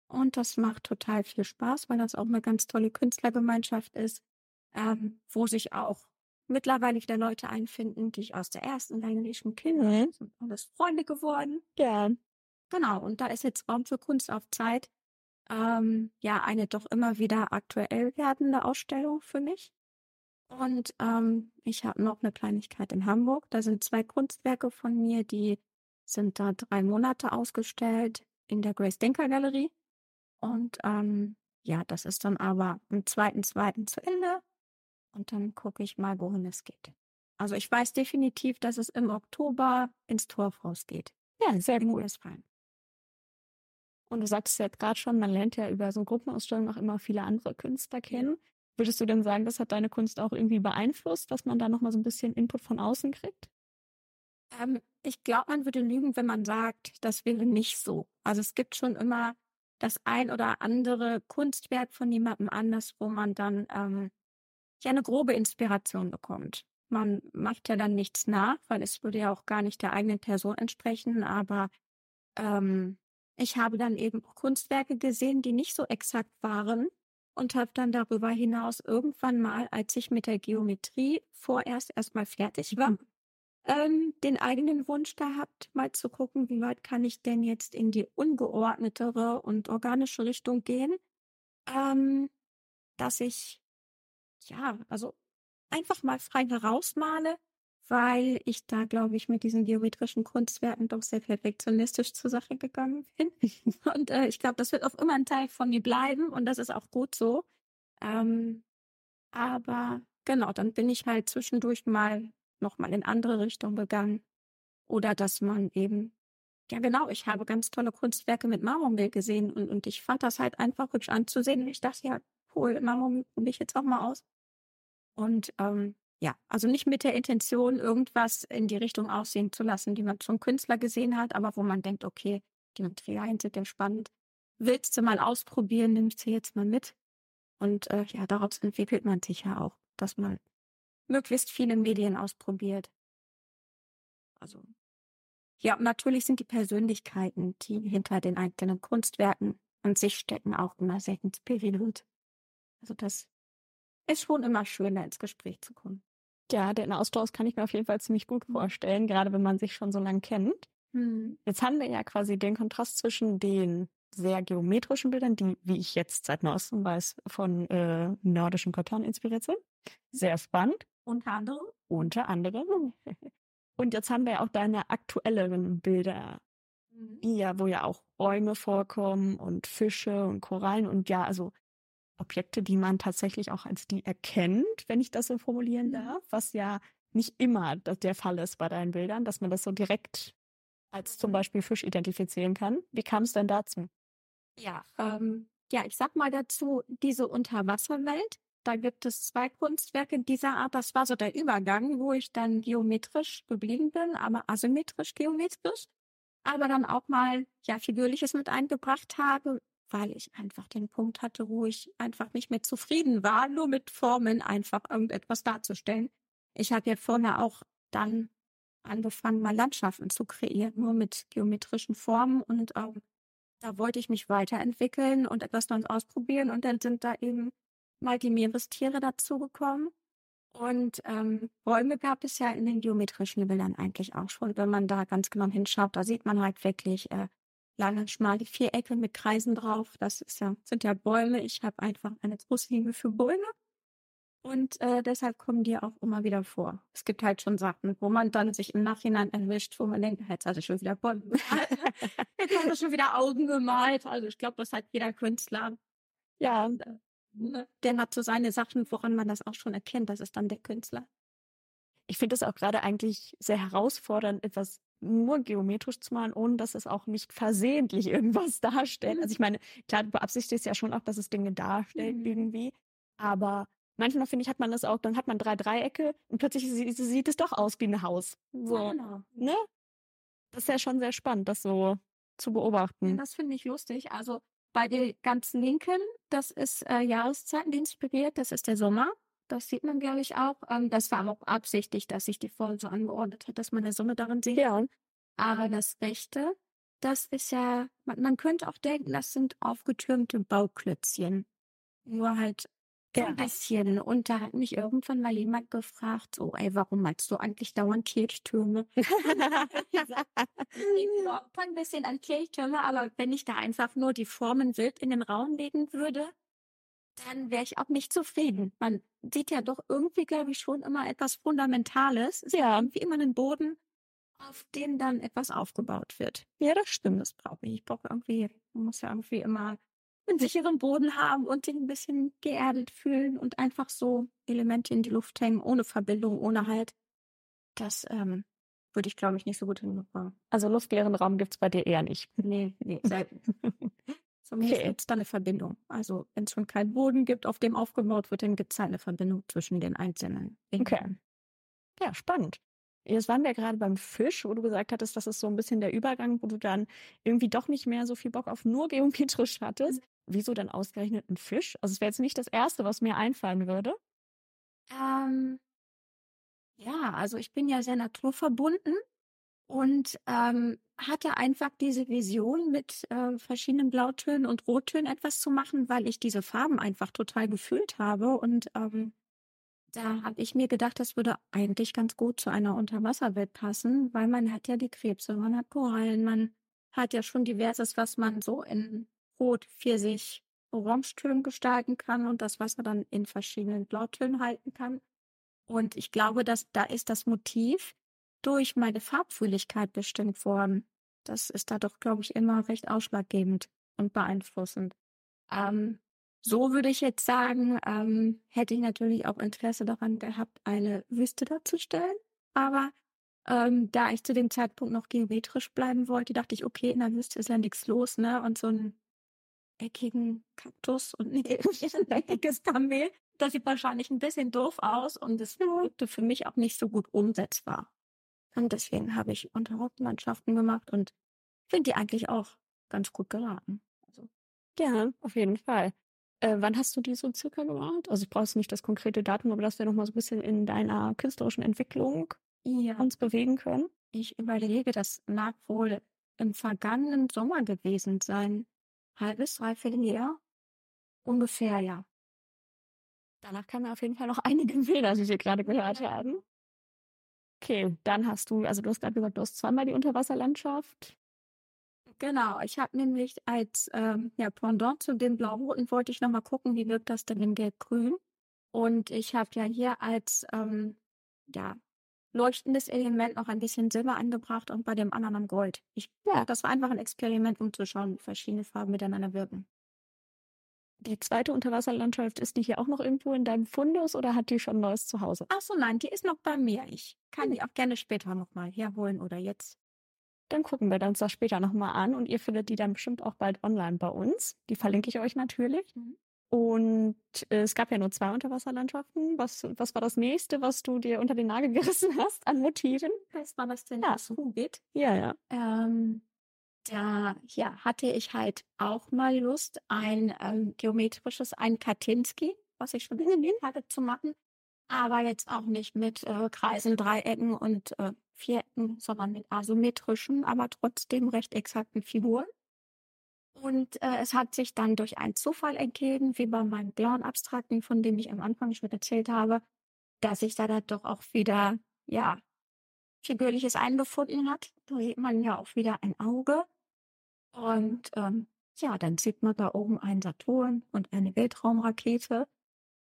Und das macht total viel Spaß, weil das auch eine ganz tolle Künstlergemeinschaft ist, ähm, wo sich auch mittlerweile wieder Leute einfinden, die ich aus der ersten Reihe schon kenne. Mhm. Sind alles Freunde geworden. Ja. Genau. Und da ist jetzt Raum für Kunst auf Zeit ähm, ja eine doch immer wieder aktuell werdende Ausstellung für mich. Und ähm, ich habe noch eine Kleinigkeit in Hamburg. Da sind zwei Kunstwerke von mir, die sind da drei Monate ausgestellt in der Grace Denker Galerie. Und ähm, ja, das ist dann aber am zweiten, zweiten zu Ende. Und dann gucke ich mal, wohin es geht. Also ich weiß definitiv, dass es im Oktober ins Torfhaus geht. Ja, sehr gut. Und du sagtest ja gerade schon, man lernt ja über so Gruppenausstellungen auch immer viele andere Künstler kennen. Ja. Würdest du denn sagen, das hat deine Kunst auch irgendwie beeinflusst, dass man da nochmal so ein bisschen Input von außen kriegt? Ähm, ich glaube, man würde lügen, wenn man sagt, das wäre nicht so. Also es gibt schon immer das ein oder andere Kunstwerk von jemandem anders, wo man dann ähm, ja eine grobe Inspiration bekommt. Man macht ja dann nichts nach, weil es würde ja auch gar nicht der eigenen Person entsprechen, aber ähm, ich habe dann eben Kunstwerke gesehen, die nicht so exakt waren und habe dann darüber hinaus irgendwann mal, als ich mit der Geometrie vorerst erstmal fertig war, ähm, den eigenen Wunsch gehabt, mal zu gucken, wie weit kann ich denn jetzt in die ungeordnetere und organische Richtung gehen, ähm, dass ich ja, also einfach mal frei herausmale, weil ich da, glaube ich, mit diesen geometrischen Kunstwerken doch sehr perfektionistisch zur Sache gegangen bin. Und äh, ich glaube, das wird auch immer ein Teil von mir bleiben und das ist auch gut so. Ähm, aber genau, dann bin ich halt zwischendurch mal nochmal in andere Richtung gegangen. Oder dass man eben, ja genau, ich habe ganz tolle Kunstwerke mit Marmormehl gesehen und, und ich fand das halt einfach hübsch anzusehen. Und ich dachte, ja, cool, Marmormehl probiere ich jetzt auch mal aus. Und ähm, ja, also nicht mit der Intention, irgendwas in die Richtung aussehen zu lassen, die man zum Künstler gesehen hat, aber wo man denkt, okay, die Materialien sind ja spannend. Willst du mal ausprobieren, nimmst du jetzt mal mit. Und äh, ja, daraus entwickelt man sich ja auch, dass man möglichst viele Medien ausprobiert. Also ja, natürlich sind die Persönlichkeiten, die hinter den einzelnen Kunstwerken an sich stecken, auch immer sehr inspirierend. Also das ist schon immer schöner, ins Gespräch zu kommen. Ja, den Austausch kann ich mir auf jeden Fall ziemlich gut mhm. vorstellen, gerade wenn man sich schon so lange kennt. Hm. Jetzt haben wir ja quasi den Kontrast zwischen den sehr geometrischen Bildern, die, wie ich jetzt seit neuestem weiß, von äh, nordischen Göttern inspiriert sind. Sehr spannend. Unter anderem? Unter anderem. Und jetzt haben wir ja auch deine aktuelleren Bilder, mhm. ja, wo ja auch Bäume vorkommen und Fische und Korallen und ja, also Objekte, die man tatsächlich auch als die erkennt, wenn ich das so formulieren mhm. darf, was ja nicht immer der Fall ist bei deinen Bildern, dass man das so direkt als zum mhm. Beispiel Fisch identifizieren kann. Wie kam es denn dazu? Ja, ähm, ja, ich sag mal dazu, diese Unterwasserwelt, da gibt es zwei Kunstwerke dieser Art. Das war so der Übergang, wo ich dann geometrisch geblieben bin, aber asymmetrisch geometrisch. Aber dann auch mal, ja, Figürliches mit eingebracht habe, weil ich einfach den Punkt hatte, wo ich einfach nicht mehr zufrieden war, nur mit Formen einfach irgendetwas darzustellen. Ich habe ja vorher auch dann angefangen, mal Landschaften zu kreieren, nur mit geometrischen Formen und ähm, da wollte ich mich weiterentwickeln und etwas Neues ausprobieren und dann sind da eben mal die Meerestiere dazugekommen. Und ähm, Bäume gab es ja in den geometrischen Bildern eigentlich auch schon. Wenn man da ganz genau hinschaut, da sieht man halt wirklich äh, lange, schmale Vierecke mit Kreisen drauf. Das ist ja, sind ja Bäume. Ich habe einfach eine große Liebe für Bäume. Und äh, deshalb kommen die auch immer wieder vor. Es gibt halt schon Sachen, wo man dann sich im Nachhinein erwischt, wo man denkt, jetzt hat er schon wieder Bäume jetzt hat er schon wieder Augen gemalt. Also ich glaube, das hat jeder Künstler. Ja, äh, ne, der hat so seine Sachen, woran man das auch schon erkennt. Das ist dann der Künstler. Ich finde es auch gerade eigentlich sehr herausfordernd, etwas nur geometrisch zu malen, ohne dass es auch nicht versehentlich irgendwas darstellt. Also ich meine, klar, du beabsichtigst ja schon auch, dass es Dinge darstellt mhm. irgendwie, aber manchmal finde ich, hat man das auch, dann hat man drei Dreiecke und plötzlich sieht, sieht es doch aus wie ein Haus. So, ja, genau. ne? Das ist ja schon sehr spannend, das so zu beobachten. Ja, das finde ich lustig. Also bei den ganz linken, das ist äh, Jahreszeiten inspiriert, das ist der Sommer. Das sieht man, glaube ich, auch. Ähm, das war auch absichtlich, dass sich die Folge so angeordnet hat, dass man eine Sonne darin sieht. Ja. Aber das Rechte, das ist ja, man, man könnte auch denken, das sind aufgetürmte Bauklötzchen. Nur halt ja. ein bisschen. Und da hat mich irgendwann mal jemand gefragt, so, ey, warum malst du eigentlich dauernd Kirchtürme? ich ein bisschen an Kirchtürme, aber wenn ich da einfach nur die Formen wild in den Raum legen würde, dann wäre ich auch nicht zufrieden. Man sieht ja doch irgendwie, glaube ich, schon immer etwas Fundamentales. Es ja. irgendwie immer einen Boden, auf dem dann etwas aufgebaut wird. Ja, das stimmt, das brauche ich. Ich brauche irgendwie, man muss ja irgendwie immer einen sicheren Boden haben und sich ein bisschen geerdet fühlen und einfach so Elemente in die Luft hängen, ohne Verbindung, ohne Halt. Das ähm, würde ich, glaube ich, nicht so gut hinbekommen. Also luftleeren Raum gibt es bei dir eher nicht. Nee, nee. Zumindest okay. gibt es da eine Verbindung. Also wenn es schon keinen Boden gibt, auf dem aufgebaut wird, dann gibt es eine Verbindung zwischen den einzelnen. Okay. Ja, spannend. Jetzt waren wir gerade beim Fisch, wo du gesagt hattest, das ist so ein bisschen der Übergang, wo du dann irgendwie doch nicht mehr so viel Bock auf nur geometrisch hattest. Mhm. Wieso dann ausgerechnet ein Fisch? Also es wäre jetzt nicht das Erste, was mir einfallen würde. Ähm, ja, also ich bin ja sehr naturverbunden und ähm, hatte einfach diese Vision, mit äh, verschiedenen Blautönen und Rottönen etwas zu machen, weil ich diese Farben einfach total gefühlt habe. Und ähm, da habe ich mir gedacht, das würde eigentlich ganz gut zu einer Unterwasserwelt passen, weil man hat ja die Krebse, man hat Korallen, man hat ja schon diverses, was man so in Rot, Pfirsich, Orangetönen gestalten kann und das Wasser dann in verschiedenen Blautönen halten kann. Und ich glaube, dass da ist das Motiv durch meine Farbfühligkeit bestimmt worden. Das ist da doch, glaube ich, immer recht ausschlaggebend und beeinflussend. Ähm, so würde ich jetzt sagen, ähm, hätte ich natürlich auch Interesse daran gehabt, eine Wüste darzustellen. Aber ähm, da ich zu dem Zeitpunkt noch geometrisch bleiben wollte, dachte ich, okay, in der Wüste ist ja nichts los, ne? Und so ein eckigen Kaktus und ein eckiges Kamel, das sieht wahrscheinlich ein bisschen doof aus und es wirkte für mich auch nicht so gut umsetzbar. Und deswegen habe ich Unterhauptmannschaften gemacht und finde die eigentlich auch ganz gut geraten. Also. Ja, auf jeden Fall. Äh, wann hast du die so circa gemacht? Also ich brauche nicht das konkrete Datum, aber dass wir noch mal so ein bisschen in deiner künstlerischen Entwicklung ja. uns bewegen können. Ich überlege, das mag wohl im vergangenen Sommer gewesen sein. Halbes, dreiviertel Jahr. Ungefähr, ja. Danach kamen auf jeden Fall noch einige Bilder, die wir gerade gehört haben. Okay, dann hast du, also du hast gerade gesagt, du hast zweimal die Unterwasserlandschaft. Genau, ich habe nämlich als ähm, ja, Pendant zu dem Blau-Roten wollte ich nochmal gucken, wie wirkt das denn in Gelb-Grün. Und ich habe ja hier als ähm, ja, leuchtendes Element noch ein bisschen Silber angebracht und bei dem anderen Gold. Ich, ja, das war einfach ein Experiment, um zu schauen, wie verschiedene Farben miteinander wirken. Die zweite Unterwasserlandschaft, ist die hier auch noch irgendwo in deinem Fundus oder hat die schon neues zu Hause? Ach so, nein, die ist noch bei mir. Ich kann die auch gerne später nochmal herholen oder jetzt. Dann gucken wir uns das später nochmal an und ihr findet die dann bestimmt auch bald online bei uns. Die verlinke ich euch natürlich. Mhm. Und äh, es gab ja nur zwei Unterwasserlandschaften. Was, was war das nächste, was du dir unter den Nagel gerissen hast an Motiven? Was war das denn? Ja, Hobbit. Ja, ja. Ähm, da ja, hatte ich halt auch mal Lust, ein ähm, geometrisches, ein Kartinski, was ich schon gesehen hatte, zu machen. Aber jetzt auch nicht mit äh, Kreisen, Dreiecken und äh, Vierecken, sondern mit asymmetrischen, aber trotzdem recht exakten Figuren. Und äh, es hat sich dann durch einen Zufall ergeben, wie bei meinem blauen Abstrakten, von dem ich am Anfang schon erzählt habe, dass sich da dann doch auch wieder, ja, Figürliches eingefunden hat. Da sieht man ja auch wieder ein Auge. Und ähm, ja, dann sieht man da oben einen Saturn und eine Weltraumrakete.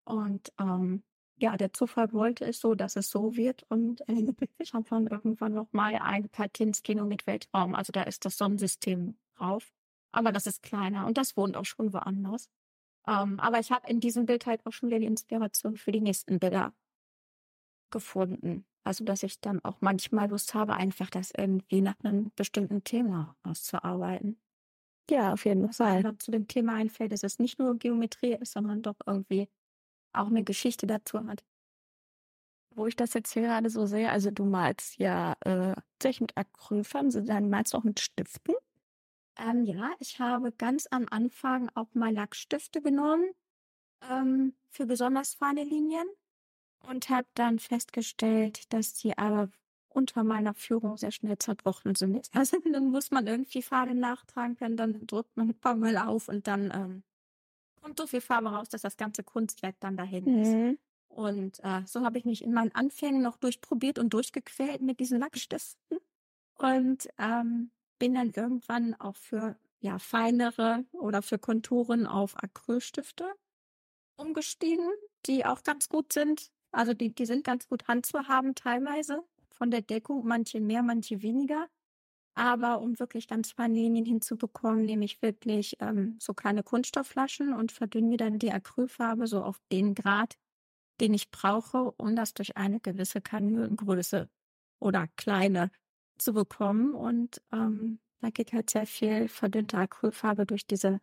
Und ähm, ja, der Zufall wollte es so, dass es so wird. Und äh, ich habe dann irgendwann nochmal ein Patinskino mit Weltraum. Also da ist das Sonnensystem drauf. Aber das ist kleiner und das wohnt auch schon woanders. Ähm, aber ich habe in diesem Bild halt auch schon wieder die Inspiration für die nächsten Bilder gefunden. Also, dass ich dann auch manchmal Lust habe, einfach das irgendwie nach einem bestimmten Thema auszuarbeiten. Ja, auf jeden Fall. Was zu dem Thema einfällt, dass es nicht nur Geometrie ist, sondern doch irgendwie auch eine Geschichte dazu hat. Wo ich das jetzt hier gerade so sehe, also du malst ja äh, mit Acrylfarben, dann malst du auch mit Stiften? Ähm, ja, ich habe ganz am Anfang auch mal Lackstifte genommen ähm, für besonders feine Linien und habe dann festgestellt, dass die aber unter meiner Führung sehr schnell zerbrochen sind. Also dann muss man irgendwie Farbe nachtragen können, dann drückt man ein paar Mal auf und dann ähm, kommt so viel Farbe raus, dass das ganze Kunstwerk dann dahin mhm. ist. Und äh, so habe ich mich in meinen Anfängen noch durchprobiert und durchgequält mit diesen Lackstiften und ähm, bin dann irgendwann auch für ja feinere oder für Konturen auf Acrylstifte umgestiegen, die auch ganz gut sind. Also die, die sind ganz gut handzuhaben teilweise von der Deckung, manche mehr, manche weniger. Aber um wirklich ganz Linien hinzubekommen, nehme ich wirklich ähm, so kleine Kunststoffflaschen und verdünne mir dann die Acrylfarbe so auf den Grad, den ich brauche, um das durch eine gewisse Kanülengröße oder kleine zu bekommen. Und ähm, da geht halt sehr viel verdünnte Acrylfarbe durch diese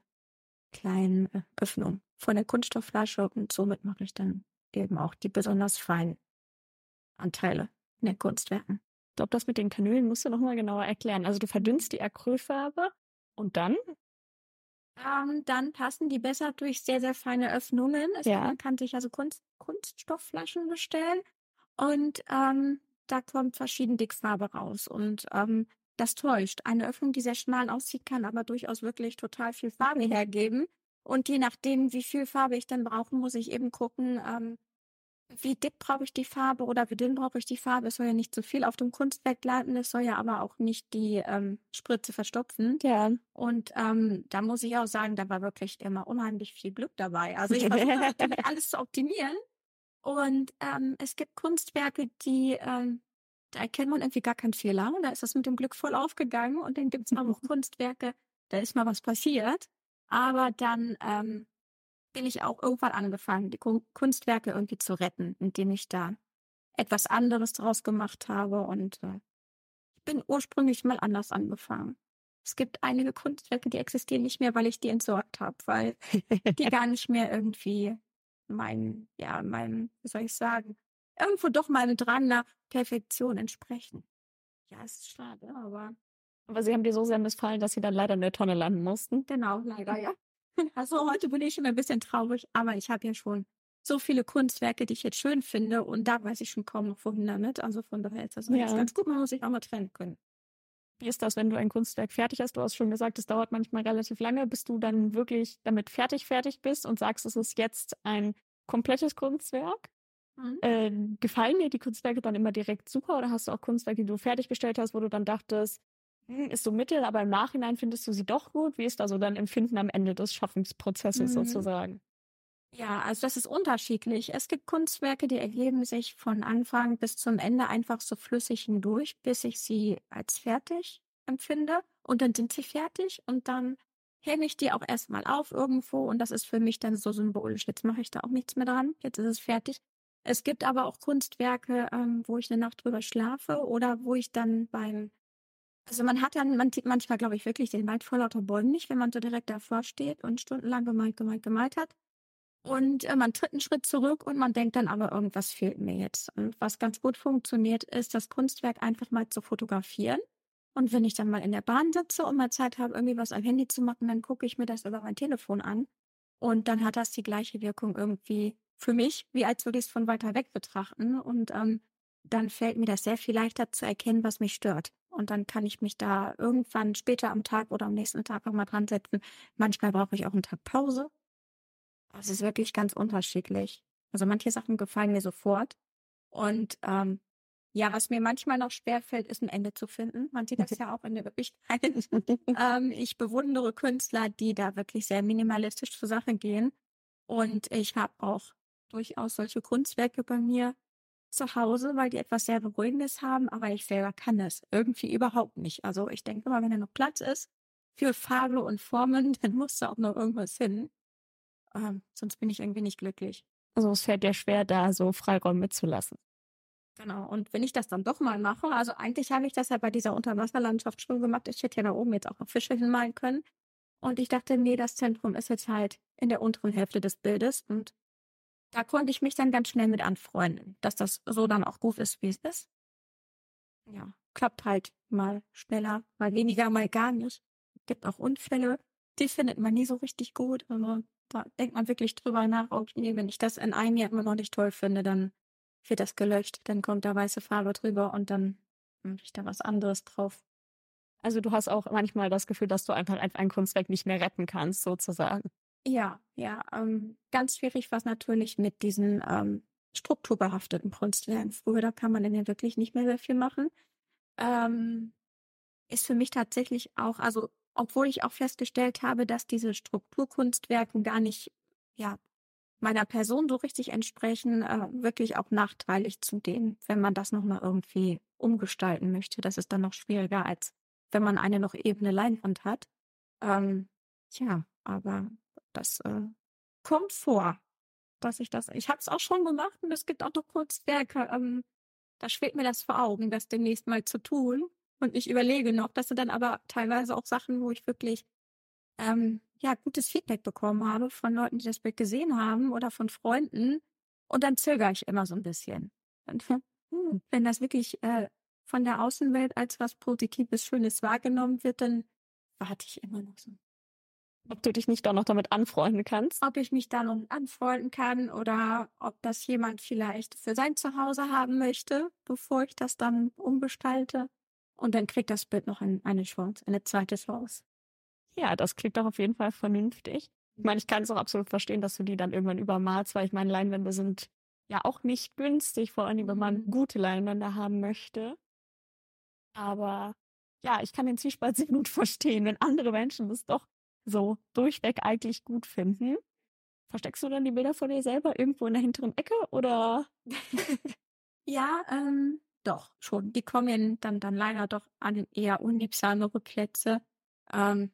kleinen äh, Öffnungen von der Kunststoffflasche und somit mache ich dann eben auch die besonders feinen Anteile in den Kunstwerken. Ich glaube, das mit den Kanülen musst du nochmal genauer erklären. Also du verdünnst die Acrylfarbe und dann? Ähm, dann passen die besser durch sehr, sehr feine Öffnungen. Also ja. Man kann sich also Kunst, Kunststoffflaschen bestellen. Und ähm, da kommt verschieden Dickfarbe raus und ähm, das täuscht. Eine Öffnung, die sehr schmal aussieht, kann aber durchaus wirklich total viel Farbe hergeben. Und je nachdem, wie viel Farbe ich dann brauche, muss ich eben gucken, ähm, wie dick brauche ich die Farbe oder wie dünn brauche ich die Farbe. Es soll ja nicht zu viel auf dem Kunstwerk landen, es soll ja aber auch nicht die ähm, Spritze verstopfen. Ja. Und ähm, da muss ich auch sagen, da war wirklich immer unheimlich viel Glück dabei. Also ich versuche alles zu optimieren. Und ähm, es gibt Kunstwerke, die, ähm, da erkennt man irgendwie gar keinen Fehler. Da ist das mit dem Glück voll aufgegangen. Und dann gibt es auch Kunstwerke, da ist mal was passiert. Aber dann ähm, bin ich auch irgendwann angefangen, die Kunstwerke irgendwie zu retten, indem ich da etwas anderes draus gemacht habe. Und äh, ich bin ursprünglich mal anders angefangen. Es gibt einige Kunstwerke, die existieren nicht mehr, weil ich die entsorgt habe, weil die gar nicht mehr irgendwie mein, ja, mein, wie soll ich sagen, irgendwo doch mal Drang nach Perfektion entsprechen. Ja, ist schade, aber. Aber sie haben dir so sehr missfallen, dass sie dann leider in der Tonne landen mussten. Genau, leider, ja. Also heute bin ich schon ein bisschen traurig, aber ich habe ja schon so viele Kunstwerke, die ich jetzt schön finde und da weiß ich schon kaum noch wohin damit. Also von daher ist das ja. ganz gut, man muss sich auch mal trennen können. Wie ist das, wenn du ein Kunstwerk fertig hast? Du hast schon gesagt, es dauert manchmal relativ lange, bis du dann wirklich damit fertig fertig bist und sagst, es ist jetzt ein komplettes Kunstwerk. Mhm. Äh, gefallen dir die Kunstwerke dann immer direkt super oder hast du auch Kunstwerke, die du fertiggestellt hast, wo du dann dachtest, ist so mittel, aber im Nachhinein findest du sie doch gut? Wie ist da so dein Empfinden am Ende des Schaffensprozesses mhm. sozusagen? Ja, also das ist unterschiedlich. Es gibt Kunstwerke, die ergeben sich von Anfang bis zum Ende einfach so flüssig hindurch, bis ich sie als fertig empfinde. Und dann sind sie fertig und dann hänge ich die auch erstmal auf irgendwo und das ist für mich dann so symbolisch. Jetzt mache ich da auch nichts mehr dran. Jetzt ist es fertig. Es gibt aber auch Kunstwerke, ähm, wo ich eine Nacht drüber schlafe oder wo ich dann beim also man hat dann man, manchmal, glaube ich, wirklich den Wald vor lauter Bäumen nicht, wenn man so direkt davor steht und stundenlang gemalt, gemalt, gemalt hat. Und äh, man tritt einen Schritt zurück und man denkt dann aber, irgendwas fehlt mir jetzt. Und was ganz gut funktioniert, ist, das Kunstwerk einfach mal zu fotografieren. Und wenn ich dann mal in der Bahn sitze und mal Zeit habe, irgendwie was am Handy zu machen, dann gucke ich mir das über mein Telefon an. Und dann hat das die gleiche Wirkung irgendwie für mich, wie als würde ich es von weiter weg betrachten. Und ähm, dann fällt mir das sehr viel leichter zu erkennen, was mich stört. Und dann kann ich mich da irgendwann später am Tag oder am nächsten Tag nochmal dran setzen. Manchmal brauche ich auch einen Tag Pause. Es ist wirklich ganz unterschiedlich. Also manche Sachen gefallen mir sofort. Und ähm, ja, was mir manchmal noch schwerfällt, ist ein Ende zu finden. Man sieht das ja auch in der Wirklichkeit. ähm, ich bewundere Künstler, die da wirklich sehr minimalistisch zur Sache gehen. Und ich habe auch durchaus solche Kunstwerke bei mir zu Hause, weil die etwas sehr Beruhigendes haben, aber ich selber kann das irgendwie überhaupt nicht. Also ich denke immer, wenn da noch Platz ist für Farbe und Formen, dann muss da auch noch irgendwas hin. Ähm, sonst bin ich irgendwie nicht glücklich. Also es fällt dir schwer, da so Freiräume mitzulassen. Genau. Und wenn ich das dann doch mal mache, also eigentlich habe ich das ja bei dieser Unterwasserlandschaft schon gemacht. Ich hätte ja da oben jetzt auch noch Fische hinmalen können. Und ich dachte, nee, das Zentrum ist jetzt halt in der unteren Hälfte des Bildes. Und da konnte ich mich dann ganz schnell mit anfreunden, dass das so dann auch gut ist, wie es ist. Ja, klappt halt mal schneller, mal weniger, mal gar nicht. Gibt auch Unfälle, die findet man nie so richtig gut. Also da denkt man wirklich drüber nach, okay, wenn ich das in einem Jahr immer noch nicht toll finde, dann wird das gelöscht, dann kommt da weiße Farbe drüber und dann mache ich da was anderes drauf. Also du hast auch manchmal das Gefühl, dass du einfach ein Kunstwerk nicht mehr retten kannst, sozusagen. Ja, ja. Ähm, ganz schwierig war es natürlich mit diesen ähm, strukturbehafteten Kunstwerken. Früher, da kann man ja wirklich nicht mehr sehr viel machen. Ähm, ist für mich tatsächlich auch, also obwohl ich auch festgestellt habe, dass diese Strukturkunstwerke gar nicht, ja, meiner Person so richtig entsprechen, äh, wirklich auch nachteilig zu denen, wenn man das nochmal irgendwie umgestalten möchte. Das ist dann noch schwieriger, als wenn man eine noch ebene Leinwand hat. Ähm, tja, aber das äh, kommt vor, dass ich das. Ich habe es auch schon gemacht und es gibt auch noch Kunstwerke. Ähm, da schwebt mir das vor Augen, das demnächst mal zu tun. Und ich überlege noch, das sind dann aber teilweise auch Sachen, wo ich wirklich ähm, ja gutes Feedback bekommen habe von Leuten, die das Bild gesehen haben oder von Freunden. Und dann zögere ich immer so ein bisschen. Und, hm, wenn das wirklich äh, von der Außenwelt als was Positives, Schönes wahrgenommen wird, dann warte ich immer noch so Ob du dich nicht doch noch damit anfreunden kannst? Ob ich mich da noch anfreunden kann oder ob das jemand vielleicht für sein Zuhause haben möchte, bevor ich das dann umgestalte. Und dann kriegt das Bild noch eine Chance, eine zweite Chance. Ja, das klingt doch auf jeden Fall vernünftig. Ich meine, ich kann es auch absolut verstehen, dass du die dann irgendwann übermalst, weil ich meine, Leinwände sind ja auch nicht günstig, vor allem wenn man mhm. gute Leinwände haben möchte. Aber ja, ich kann den Zwiespalt sehr gut verstehen, wenn andere Menschen das doch so durchweg eigentlich gut finden. Versteckst du dann die Bilder von dir selber irgendwo in der hinteren Ecke oder? ja, ähm, doch, schon. Die kommen dann, dann leider doch an eher unliebsamere Plätze. Ähm,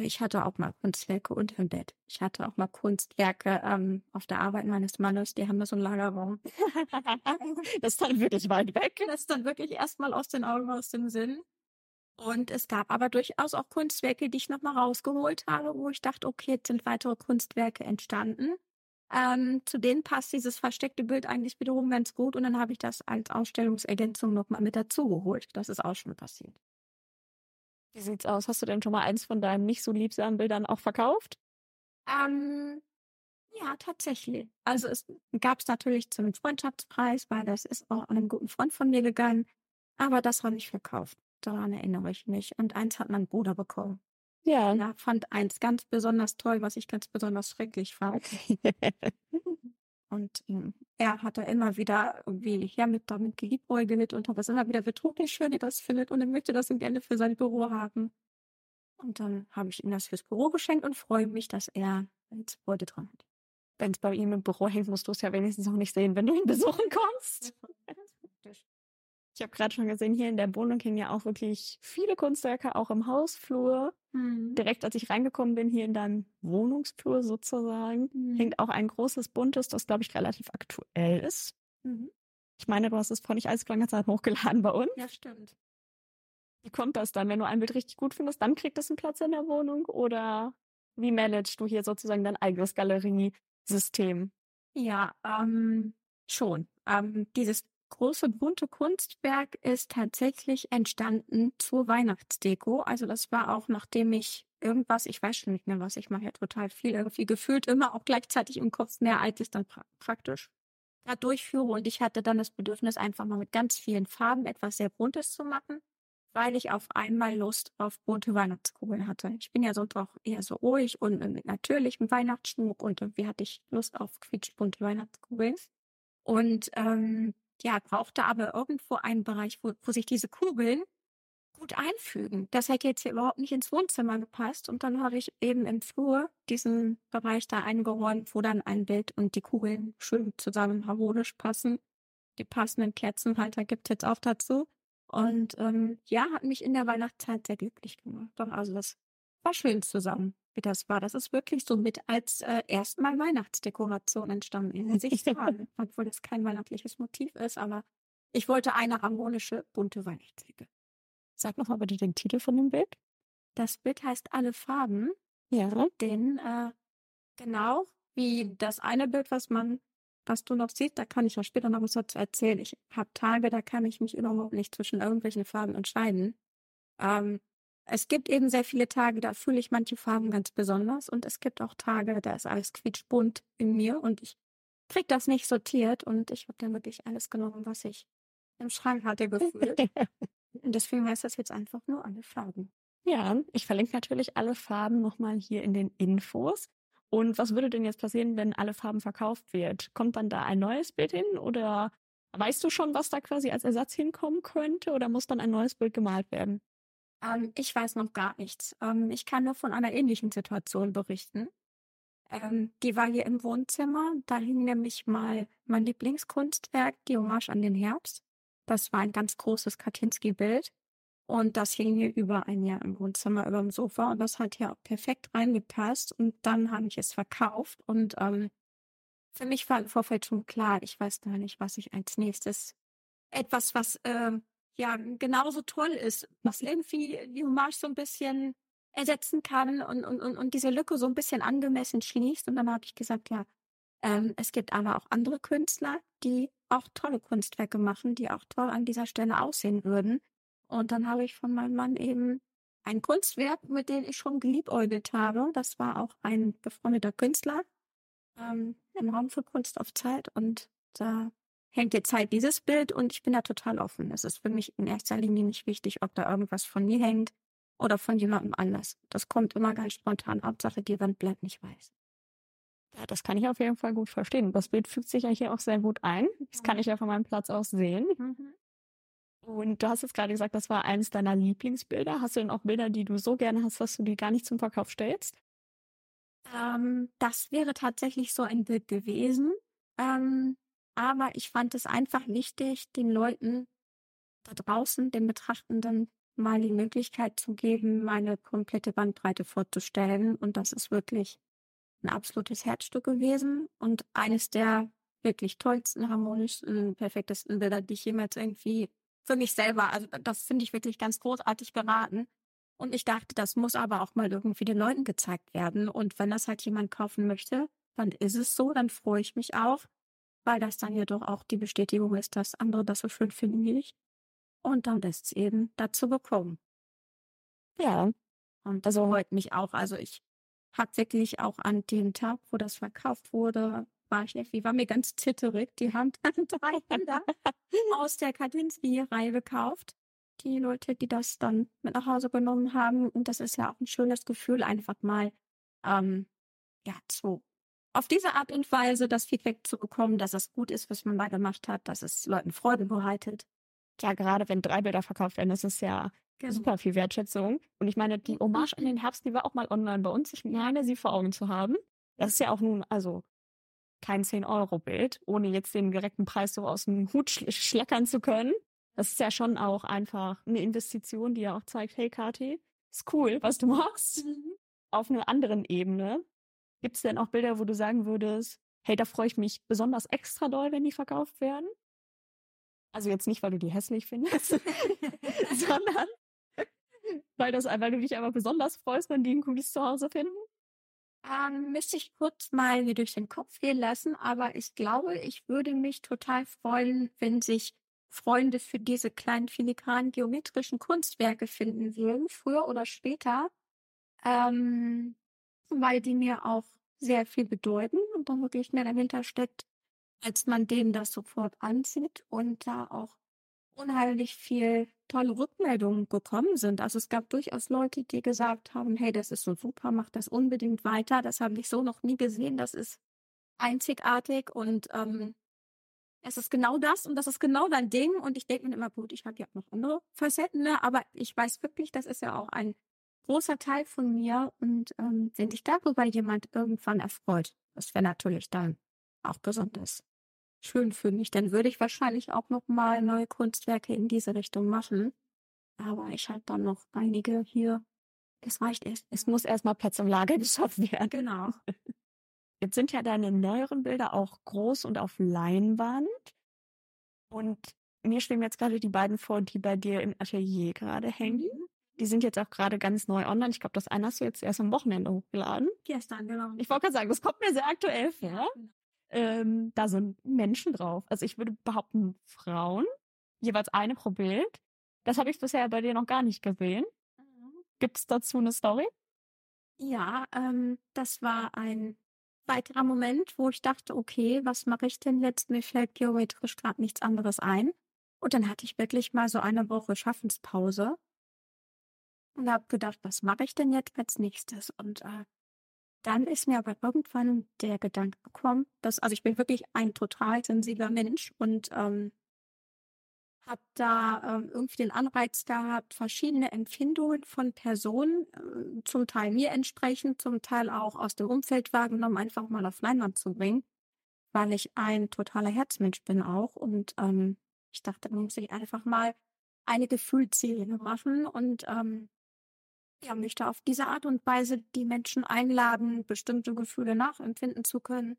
ich hatte auch mal Kunstwerke unter dem Bett. Ich hatte auch mal Kunstwerke ähm, auf der Arbeit meines Mannes. Die haben da so einen Lagerraum. das ist dann wirklich weit weg. Das ist dann wirklich erstmal aus den Augen, aus dem Sinn. Und es gab aber durchaus auch Kunstwerke, die ich nochmal rausgeholt habe, wo ich dachte, okay, jetzt sind weitere Kunstwerke entstanden. Ähm, zu denen passt dieses versteckte Bild eigentlich wiederum ganz gut und dann habe ich das als Ausstellungsergänzung nochmal mit dazugeholt. Das ist auch schon passiert. Wie sieht's aus? Hast du denn schon mal eins von deinen nicht so liebsamen Bildern auch verkauft? Ähm, ja, tatsächlich. Also es gab es natürlich zum Freundschaftspreis, weil das ist auch an einem guten Freund von mir gegangen. Aber das habe ich verkauft. Daran erinnere ich mich. Und eins hat mein Bruder bekommen. Ja. Er fand eins ganz besonders toll, was ich ganz besonders schrecklich fand. Und ähm, er hat da immer wieder irgendwie ja, mit damit geliebäugelt und hat das immer wieder betont, wie schön er das findet und er möchte das gerne für sein Büro haben. Und dann habe ich ihm das fürs Büro geschenkt und freue mich, dass er jetzt Freude dran hat. Wenn es bei ihm im Büro hängt, musst du es ja wenigstens auch nicht sehen, wenn du ihn besuchen kommst. Ich habe gerade schon gesehen, hier in der Wohnung hängen ja auch wirklich viele Kunstwerke, auch im Hausflur. Mhm. Direkt als ich reingekommen bin, hier in deinem Wohnungsflur sozusagen, mhm. hängt auch ein großes buntes, das glaube ich relativ aktuell ist. Mhm. Ich meine, du hast es vor nicht allzu langer Zeit hochgeladen bei uns. Ja, stimmt. Wie kommt das dann, wenn du ein Bild richtig gut findest, dann kriegt es einen Platz in der Wohnung? Oder wie managst du hier sozusagen dein eigenes Galeriesystem? Ja, ähm, schon. Ähm, dieses große bunte Kunstwerk ist tatsächlich entstanden zur Weihnachtsdeko. Also das war auch, nachdem ich irgendwas, ich weiß schon nicht mehr, was ich mache, ja total viel, irgendwie gefühlt immer auch gleichzeitig im Kopf mehr, als ich dann pra praktisch da durchführe. Und ich hatte dann das Bedürfnis, einfach mal mit ganz vielen Farben etwas sehr Buntes zu machen, weil ich auf einmal Lust auf bunte Weihnachtskugeln hatte. Ich bin ja sonst auch eher so ruhig und mit natürlichem Weihnachtsschmuck und irgendwie hatte ich Lust auf quietschbunte Weihnachtskugeln. Und ähm, ja, brauchte aber irgendwo einen Bereich, wo, wo sich diese Kugeln gut einfügen. Das hätte jetzt hier überhaupt nicht ins Wohnzimmer gepasst. Und dann habe ich eben im Flur diesen Bereich da eingeräumt, wo dann ein Bild und die Kugeln schön zusammen harmonisch passen. Die passenden Kerzenhalter gibt es jetzt auch dazu. Und ähm, ja, hat mich in der Weihnachtszeit sehr glücklich gemacht. Doch, also das war schön zusammen wie das war. Das ist wirklich so mit als äh, erstmal Weihnachtsdekoration entstanden in sich obwohl das kein weihnachtliches Motiv ist, aber ich wollte eine harmonische, bunte Weihnachtsdecke. Sag noch mal bitte den Titel von dem Bild. Das Bild heißt Alle Farben. Ja. Denn äh, genau wie das eine Bild, was man, was du noch siehst, da kann ich ja später noch was dazu erzählen. Ich habe Tage, da kann ich mich überhaupt nicht zwischen irgendwelchen Farben entscheiden. Ähm, es gibt eben sehr viele Tage, da fühle ich manche Farben ganz besonders und es gibt auch Tage, da ist alles quietschbunt in mir und ich krieg das nicht sortiert und ich habe dann wirklich alles genommen, was ich im Schrank hatte gefühlt. und deswegen heißt das jetzt einfach nur alle Farben. Ja, ich verlinke natürlich alle Farben nochmal hier in den Infos. Und was würde denn jetzt passieren, wenn alle Farben verkauft wird? Kommt dann da ein neues Bild hin oder weißt du schon, was da quasi als Ersatz hinkommen könnte oder muss dann ein neues Bild gemalt werden? Ähm, ich weiß noch gar nichts. Ähm, ich kann nur von einer ähnlichen Situation berichten. Ähm, die war hier im Wohnzimmer. Da hing nämlich mal mein Lieblingskunstwerk, die Hommage an den Herbst. Das war ein ganz großes Kartinski-Bild. Und das hing hier über ein Jahr im Wohnzimmer, über dem Sofa. Und das hat hier auch perfekt reingepasst. Und dann habe ich es verkauft. Und ähm, für mich war im Vorfeld schon klar, ich weiß gar nicht, was ich als nächstes etwas, was äh, ja genauso toll ist, was irgendwie die Hommage so ein bisschen ersetzen kann und, und, und, und diese Lücke so ein bisschen angemessen schließt. Und dann habe ich gesagt, ja, ähm, es gibt aber auch andere Künstler, die auch tolle Kunstwerke machen, die auch toll an dieser Stelle aussehen würden. Und dann habe ich von meinem Mann eben ein Kunstwerk, mit dem ich schon geliebäugelt habe. Das war auch ein befreundeter Künstler ähm, im Raum für Kunst auf Zeit und da hängt jetzt halt dieses Bild und ich bin da total offen. Es ist für mich in erster Linie nicht wichtig, ob da irgendwas von mir hängt oder von jemandem anders. Das kommt immer ganz spontan. Hauptsache, die Wand bleibt nicht weiß. Ja, das kann ich auf jeden Fall gut verstehen. Das Bild fügt sich ja hier auch sehr gut ein. Das kann ich ja von meinem Platz aus sehen. Mhm. Und du hast jetzt gerade gesagt, das war eines deiner Lieblingsbilder. Hast du denn auch Bilder, die du so gerne hast, dass du die gar nicht zum Verkauf stellst? Ähm, das wäre tatsächlich so ein Bild gewesen. Ähm, aber ich fand es einfach wichtig, den Leuten da draußen, den Betrachtenden, mal die Möglichkeit zu geben, meine komplette Bandbreite vorzustellen. Und das ist wirklich ein absolutes Herzstück gewesen und eines der wirklich tollsten, harmonischsten, perfektesten Bilder, die ich jemals irgendwie für mich selber, also das finde ich wirklich ganz großartig beraten. Und ich dachte, das muss aber auch mal irgendwie den Leuten gezeigt werden. Und wenn das halt jemand kaufen möchte, dann ist es so, dann freue ich mich auch, weil das dann ja doch auch die Bestätigung ist, dass andere das so schön finden wie ich. Und dann ist es eben dazu gekommen. Ja, und das freut mich auch. Also ich habe wirklich auch an dem Tag, wo das verkauft wurde, war ich irgendwie, war mir ganz zitterig. Die haben dann drei Hände aus der Kandinsky-Reihe gekauft. Die Leute, die das dann mit nach Hause genommen haben. Und das ist ja auch ein schönes Gefühl, einfach mal, ähm, ja, so auf diese Art und Weise das Feedback zu bekommen, dass es gut ist, was man da gemacht hat, dass es Leuten Freude bereitet. Ja, gerade wenn drei Bilder verkauft werden, das ist ja genau. super viel Wertschätzung. Und ich meine, die Hommage an den Herbst, die war auch mal online bei uns. Ich meine, sie vor Augen zu haben. Das ist ja auch nun, also kein 10-Euro-Bild, ohne jetzt den direkten Preis so aus dem Hut sch schleckern zu können. Das ist ja schon auch einfach eine Investition, die ja auch zeigt, hey Kati, ist cool, was du machst. Mhm. Auf einer anderen Ebene. Gibt es denn auch Bilder, wo du sagen würdest, hey, da freue ich mich besonders extra doll, wenn die verkauft werden? Also jetzt nicht, weil du die hässlich findest, sondern weil, das, weil du dich aber besonders freust, wenn die ein cooles Zuhause finden? Ähm, müsste ich kurz mal mir durch den Kopf gehen lassen, aber ich glaube, ich würde mich total freuen, wenn sich Freunde für diese kleinen filigranen geometrischen Kunstwerke finden würden, früher oder später, ähm, weil die mir auch sehr viel bedeuten und dann wirklich mehr dahinter steckt, als man denen das sofort ansieht und da auch unheimlich viel tolle Rückmeldungen gekommen sind. Also es gab durchaus Leute, die gesagt haben, hey, das ist so super, mach das unbedingt weiter. Das habe ich so noch nie gesehen. Das ist einzigartig und ähm, es ist genau das und das ist genau dein Ding. Und ich denke mir immer, gut, ich habe ja noch andere Facetten, ne? aber ich weiß wirklich, das ist ja auch ein großer Teil von mir. Und ähm, wenn sich darüber jemand irgendwann erfreut, das wäre natürlich dann auch besonders schön für mich. Dann würde ich wahrscheinlich auch noch mal neue Kunstwerke in diese Richtung machen. Aber ich habe dann noch einige hier. Es reicht erst. Es muss erstmal Platz im Lager geschaffen werden. Genau. Jetzt sind ja deine neueren Bilder auch groß und auf Leinwand. Und mir stehen jetzt gerade die beiden vor, die bei dir im Atelier gerade hängen. Die sind jetzt auch gerade ganz neu online. Ich glaube, das eine hast du jetzt erst am Wochenende hochgeladen. Gestern, genau. Ich wollte gerade sagen, das kommt mir sehr aktuell vor. Ja, genau ähm, da sind Menschen drauf. Also ich würde behaupten, Frauen, jeweils eine pro Bild. Das habe ich bisher bei dir noch gar nicht gesehen. Mhm. Gibt es dazu eine Story? Ja, ähm, das war ein weiterer Moment, wo ich dachte, okay, was mache ich denn jetzt? Mir fällt geometrisch gerade nichts anderes ein. Und dann hatte ich wirklich mal so eine Woche Schaffenspause und habe gedacht, was mache ich denn jetzt als nächstes? Und äh, dann ist mir aber irgendwann der Gedanke gekommen, dass, also ich bin wirklich ein total sensibler Mensch und ähm, habe da ähm, irgendwie den Anreiz gehabt, verschiedene Empfindungen von Personen, äh, zum Teil mir entsprechend, zum Teil auch aus dem Umfeld wahrgenommen, einfach mal auf Leinwand zu bringen, weil ich ein totaler Herzmensch bin auch. Und ähm, ich dachte, muss ich einfach mal eine Gefühlsserie machen und ähm, ja, möchte auf diese Art und Weise die Menschen einladen, bestimmte Gefühle nachempfinden zu können.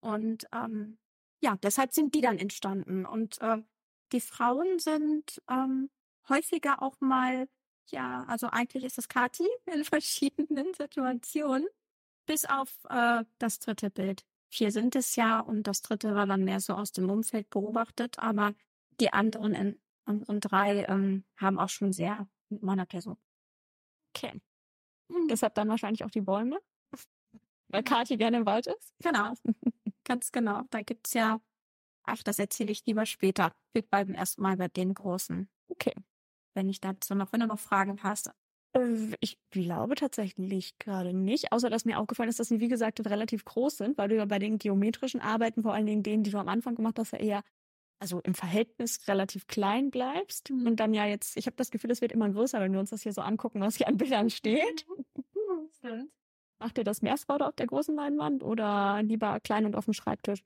Und ähm, ja, deshalb sind die dann entstanden. Und äh, die Frauen sind ähm, häufiger auch mal, ja, also eigentlich ist es Kati in verschiedenen Situationen, bis auf äh, das dritte Bild. Vier sind es ja und das dritte war dann mehr so aus dem Umfeld beobachtet, aber die anderen, in, anderen drei ähm, haben auch schon sehr mit meiner Person Okay. Deshalb dann wahrscheinlich auch die Bäume. Weil Kathi gerne im Wald ist. Genau. Ganz genau. Da gibt's ja, ach, das erzähle ich lieber später. Wir bleiben erstmal bei den großen. Okay. Wenn ich dazu noch, wenn du noch Fragen hast. Äh, Ich glaube tatsächlich gerade nicht, außer dass mir aufgefallen ist, dass sie, wie gesagt, relativ groß sind, weil du ja bei den geometrischen Arbeiten, vor allen Dingen denen, die du am Anfang gemacht hast, ja eher, also im Verhältnis relativ klein bleibst. Und dann ja jetzt, ich habe das Gefühl, es wird immer größer, wenn wir uns das hier so angucken, was hier an Bildern steht. Stimmt. Macht dir das mehr Freude auf der großen Leinwand oder lieber klein und auf dem Schreibtisch?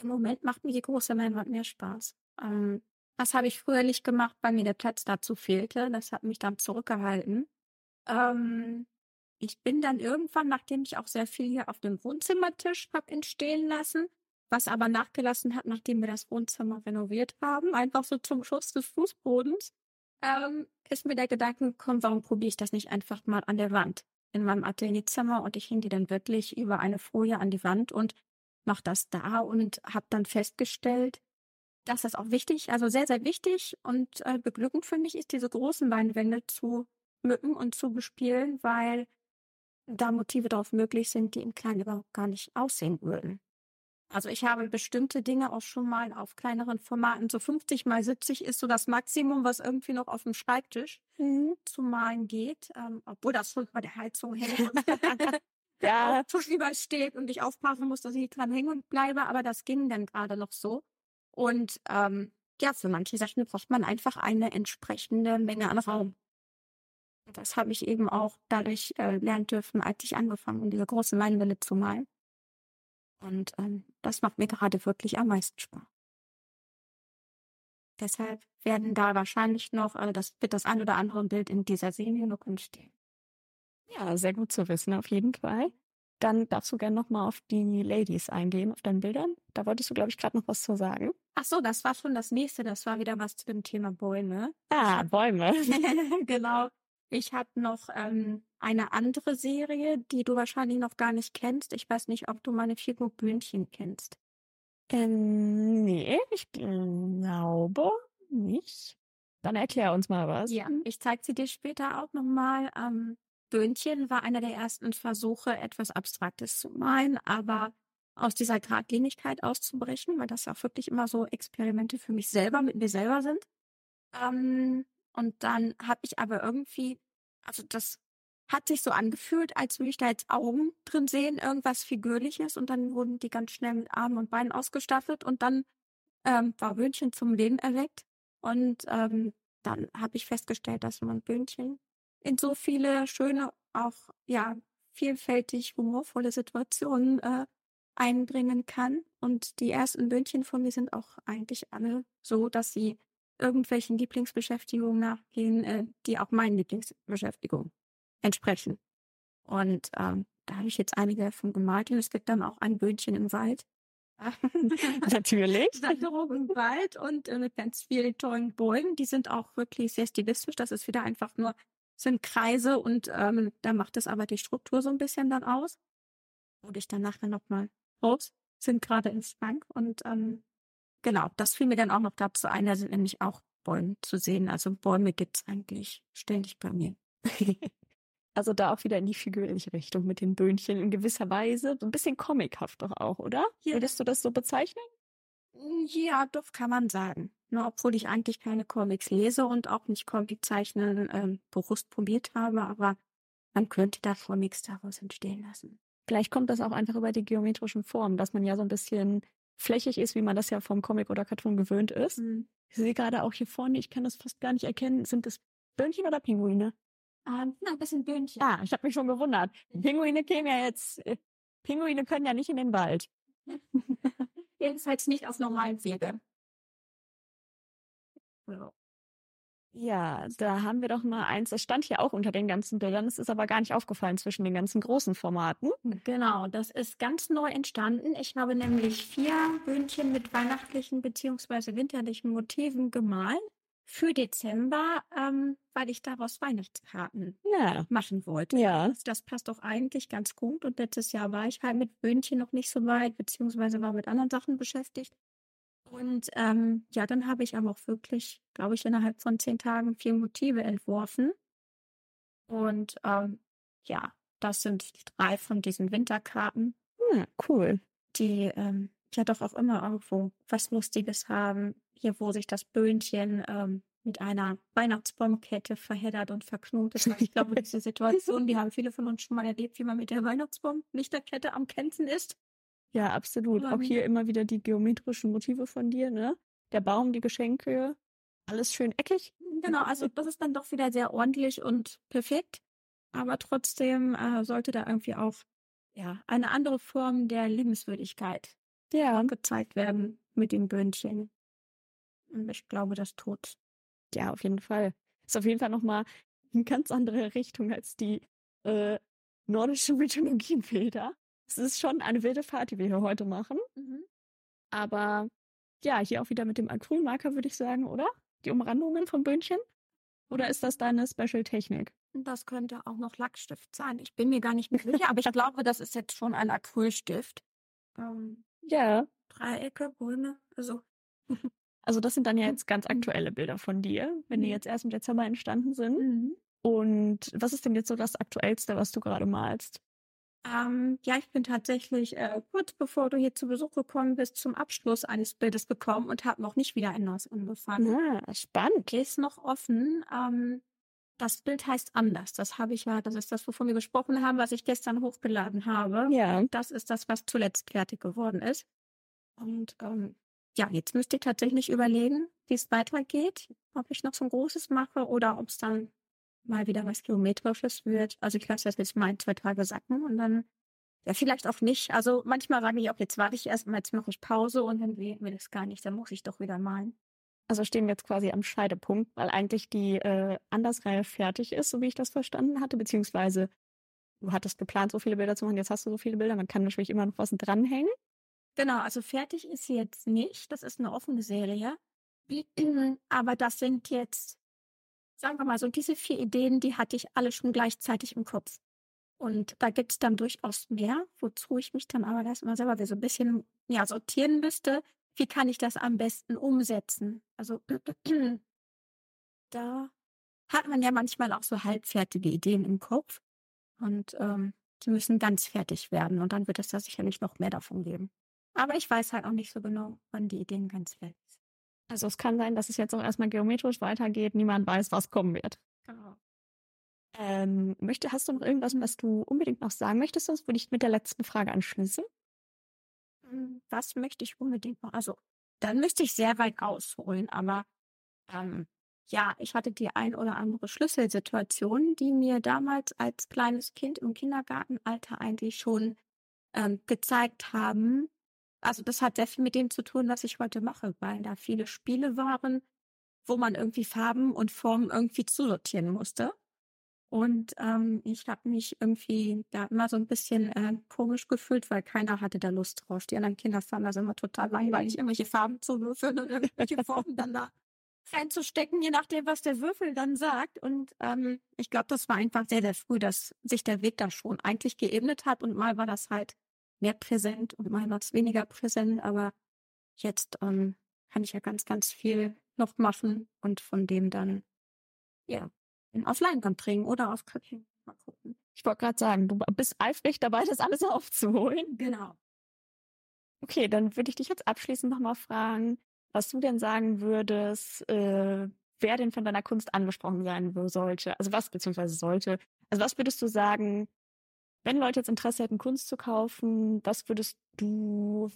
Im Moment macht mir die große Leinwand mehr Spaß. Ähm, das habe ich früher nicht gemacht, weil mir der Platz dazu fehlte. Das hat mich dann zurückgehalten. Ähm, ich bin dann irgendwann, nachdem ich auch sehr viel hier auf dem Wohnzimmertisch habe entstehen lassen, was aber nachgelassen hat, nachdem wir das Wohnzimmer renoviert haben, einfach so zum Schutz des Fußbodens, ähm, ist mir der Gedanke gekommen, warum probiere ich das nicht einfach mal an der Wand in meinem Atelierzimmer und ich hänge die dann wirklich über eine Folie an die Wand und mache das da und habe dann festgestellt, dass das auch wichtig, also sehr, sehr wichtig und äh, beglückend für mich ist, diese großen Leinwände zu mücken und zu bespielen, weil da Motive drauf möglich sind, die im Kleinen überhaupt gar nicht aussehen würden. Also ich habe bestimmte Dinge auch schon mal auf kleineren Formaten, so 50 mal 70 ist so das Maximum, was irgendwie noch auf dem Schreibtisch zu malen geht, ähm, obwohl das schon bei der Heizung hängt und Ja. Tisch übersteht und ich aufpassen muss, dass ich nicht dran hängen und bleibe, aber das ging dann gerade noch so. Und ähm, ja, für manche Sachen braucht man einfach eine entsprechende Menge an Raum. Das habe ich eben auch dadurch äh, lernen dürfen, als ich angefangen habe, diese große Leinwände zu malen. Und ähm, das macht mir gerade wirklich am meisten Spaß. Deshalb werden da wahrscheinlich noch, äh, das wird das ein oder andere Bild in dieser Serie noch entstehen. Ja, sehr gut zu wissen, auf jeden Fall. Dann darfst du gerne nochmal auf die Ladies eingehen, auf deinen Bildern. Da wolltest du, glaube ich, gerade noch was zu sagen. Ach so, das war schon das nächste. Das war wieder was zu dem Thema Bäume. Ah, Bäume. genau. Ich habe noch ähm, eine andere Serie, die du wahrscheinlich noch gar nicht kennst. Ich weiß nicht, ob du meine Figur Böhnchen kennst. Ähm, nee, ich glaube nicht. Dann erklär uns mal was. Ja, ich zeige sie dir später auch nochmal. Ähm, Böhnchen war einer der ersten Versuche, etwas Abstraktes zu malen, aber aus dieser Gradlinigkeit auszubrechen, weil das ja auch wirklich immer so Experimente für mich selber, mit mir selber sind. Ähm, und dann habe ich aber irgendwie, also das hat sich so angefühlt, als würde ich da jetzt Augen drin sehen, irgendwas Figürliches. Und dann wurden die ganz schnell mit Armen und Beinen ausgestattet. Und dann ähm, war Böhnchen zum Leben erweckt. Und ähm, dann habe ich festgestellt, dass man Böhnchen in so viele schöne, auch ja vielfältig humorvolle Situationen äh, einbringen kann. Und die ersten Böhnchen von mir sind auch eigentlich alle so, dass sie irgendwelchen Lieblingsbeschäftigungen nachgehen, äh, die auch meinen Lieblingsbeschäftigungen entsprechen. Und ähm, da habe ich jetzt einige davon gemalt und es gibt dann auch ein Böhnchen im Wald. Natürlich. Wanderung im Wald und äh, mit ganz vielen tollen Bäumen. Die sind auch wirklich sehr stilistisch. Das ist wieder einfach nur, sind Kreise und ähm, da macht es aber die Struktur so ein bisschen dann aus. Und ich dann nachher nochmal raus, sind gerade im Schrank und ähm, genau, das fiel mir dann auch noch dazu ein. Da sind nämlich auch Bäume zu sehen. Also Bäume gibt's eigentlich ständig bei mir. Also da auch wieder in die figürliche Richtung mit den Böhnchen in gewisser Weise. So ein bisschen comichaft doch auch, oder? Ja. Würdest du das so bezeichnen? Ja, doch kann man sagen. Nur obwohl ich eigentlich keine Comics lese und auch nicht Comic zeichnen ähm, bewusst probiert habe, aber man könnte da Comics daraus entstehen lassen. Vielleicht kommt das auch einfach über die geometrischen Formen, dass man ja so ein bisschen flächig ist, wie man das ja vom Comic oder Cartoon gewöhnt ist. Mhm. Ich sehe gerade auch hier vorne, ich kann das fast gar nicht erkennen. Sind das Böhnchen oder Pinguine? Ähm, na, ein bisschen Böhnchen. Ah, ich habe mich schon gewundert. Pinguine kämen ja jetzt. äh, Pinguine können ja nicht in den Wald. Jedenfalls nicht auf normalen Wege. Ja, da haben wir doch mal eins. Das stand hier auch unter den ganzen Bildern. Es ist aber gar nicht aufgefallen zwischen den ganzen großen Formaten. Genau, das ist ganz neu entstanden. Ich habe nämlich vier Böhnchen mit weihnachtlichen beziehungsweise winterlichen Motiven gemalt für Dezember, ähm, weil ich daraus Weihnachtskarten Ja. machen wollte. Ja. Das, das passt doch eigentlich ganz gut. Und letztes Jahr war ich halt mit Böhnchen noch nicht so weit, beziehungsweise war mit anderen Sachen beschäftigt. Und ähm, ja, dann habe ich aber auch wirklich, glaube ich, innerhalb von zehn Tagen vier Motive entworfen. Und ähm, ja, das sind die drei von diesen Winterkarten. Ja, cool. Die ähm, ja doch auch immer irgendwo was Lustiges haben. Hier, wo sich das Böhnchen ähm, mit einer Weihnachtsbaumkette verheddert und verknotet. Ich glaube, diese Situation, die haben viele von uns schon mal erlebt, wie man mit der Weihnachtsbaum-Lichterkette am Kämpfen ist. Ja, absolut. Auch hier immer wieder die geometrischen Motive von dir, ne? Der Baum, die Geschenke, alles schön eckig. Genau, also das ist dann doch wieder sehr ordentlich und perfekt. Aber trotzdem äh, sollte da irgendwie auch ja, eine andere Form der Liebenswürdigkeit ja. gezeigt werden mit dem Böhnchen. Und ich glaube, das tut. Ja, auf jeden Fall. Ist auf jeden Fall nochmal eine ganz andere Richtung als die äh, nordische Mythologie-Bilder. Es ist schon eine wilde Fahrt, die wir hier heute machen. Mhm. Aber ja, hier auch wieder mit dem Acrylmarker, würde ich sagen, oder? Die Umrandungen vom Böhnchen? Oder ist das deine Special-Technik? Das könnte auch noch Lackstift sein. Ich bin mir gar nicht mehr sicher, aber ich glaube, das ist jetzt schon ein Acrylstift. Ähm, ja. Dreiecke, Bäume, also. Also das sind dann ja jetzt ganz aktuelle Bilder von dir, wenn die mhm. jetzt erst im Dezember entstanden sind. Mhm. Und was ist denn jetzt so das Aktuellste, was du gerade malst? Ähm, ja, ich bin tatsächlich äh, kurz bevor du hier zu Besuch gekommen bist, zum Abschluss eines Bildes gekommen und habe noch nicht wieder ein neues angefangen. Ah, spannend. Ist noch offen. Ähm, das Bild heißt anders. Das habe ich ja, das ist das, wovon wir gesprochen haben, was ich gestern hochgeladen habe. Ja. Und das ist das, was zuletzt fertig geworden ist. Und ähm, ja, jetzt müsste ich tatsächlich überlegen, wie es weitergeht, ob ich noch so ein großes mache oder ob es dann mal wieder was Geometrisches wird. Also ich lasse das jetzt mal ein, zwei Tage sacken und dann, ja, vielleicht auch nicht. Also manchmal sage ich auch, jetzt warte ich erst mal, jetzt mache ich Pause und dann will das gar nicht, dann muss ich doch wieder malen. Also stehen wir jetzt quasi am Scheidepunkt, weil eigentlich die äh, Andersreihe fertig ist, so wie ich das verstanden hatte, beziehungsweise du hattest geplant, so viele Bilder zu machen, jetzt hast du so viele Bilder, man kann natürlich immer noch was dranhängen. Genau, also fertig ist sie jetzt nicht. Das ist eine offene Serie. Aber das sind jetzt, sagen wir mal so, diese vier Ideen, die hatte ich alle schon gleichzeitig im Kopf. Und da gibt es dann durchaus mehr, wozu ich mich dann aber erstmal selber so ein bisschen ja, sortieren müsste, wie kann ich das am besten umsetzen? Also da hat man ja manchmal auch so halbfertige Ideen im Kopf und ähm, die müssen ganz fertig werden und dann wird es da sicherlich noch mehr davon geben. Aber ich weiß halt auch nicht so genau, wann die Ideen ganz fertig sind. Also es kann sein, dass es jetzt auch erstmal geometrisch weitergeht. Niemand weiß, was kommen wird. Genau. Ähm, möchte, hast du noch irgendwas, was du unbedingt noch sagen möchtest? Sonst würde ich mit der letzten Frage anschließen. Hm, was möchte ich unbedingt noch? Also, dann müsste ich sehr weit ausholen, aber ähm, ja, ich hatte die ein oder andere Schlüsselsituation, die mir damals als kleines Kind im Kindergartenalter eigentlich schon ähm, gezeigt haben. Also das hat sehr viel mit dem zu tun, was ich heute mache, weil da viele Spiele waren, wo man irgendwie Farben und Formen irgendwie zusortieren musste. Und ähm, ich habe mich irgendwie da immer so ein bisschen äh, komisch gefühlt, weil keiner hatte da Lust drauf. Die anderen Kinder fanden das immer total langweilig, irgendwelche Farben zu würfeln und irgendwelche Formen dann da reinzustecken, je nachdem, was der Würfel dann sagt. Und ähm, ich glaube, das war einfach sehr, sehr früh, dass sich der Weg da schon eigentlich geebnet hat. Und mal war das halt mehr präsent und mal war es weniger präsent. Aber jetzt ähm, kann ich ja ganz, ganz viel noch machen und von dem dann ja auf Leinwand bringen oder auf Papier. Mal gucken. Ich wollte gerade sagen, du bist eifrig dabei, das alles aufzuholen. Genau. Okay, dann würde ich dich jetzt abschließend nochmal fragen, was du denn sagen würdest, äh, wer denn von deiner Kunst angesprochen sein sollte. Also was beziehungsweise sollte. Also was würdest du sagen, wenn Leute jetzt Interesse hätten, Kunst zu kaufen, was würdest du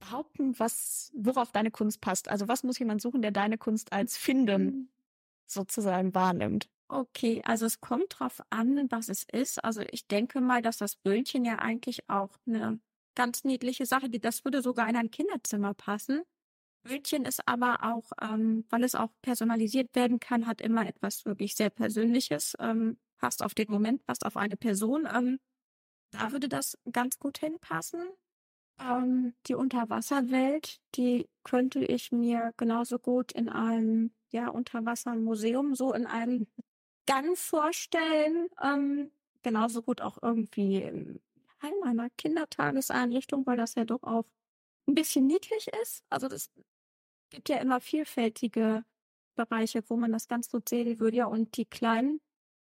behaupten, was, worauf deine Kunst passt? Also was muss jemand suchen, der deine Kunst als finden mhm sozusagen wahrnimmt. Okay, also es kommt drauf an, was es ist. Also ich denke mal, dass das Böhnchen ja eigentlich auch eine ganz niedliche Sache, das würde sogar in ein Kinderzimmer passen. Böhnchen ist aber auch, ähm, weil es auch personalisiert werden kann, hat immer etwas wirklich sehr Persönliches, ähm, passt auf den Moment, passt auf eine Person. Ähm, da würde das ganz gut hinpassen. Ähm, die Unterwasserwelt, die könnte ich mir genauso gut in einem ja, Unterwassermuseum so in einem Gang vorstellen. Ähm, genauso gut auch irgendwie in einer Kindertageseinrichtung, weil das ja doch auch ein bisschen niedlich ist. Also das gibt ja immer vielfältige Bereiche, wo man das ganz gut sehen würde. Ja, und die kleinen,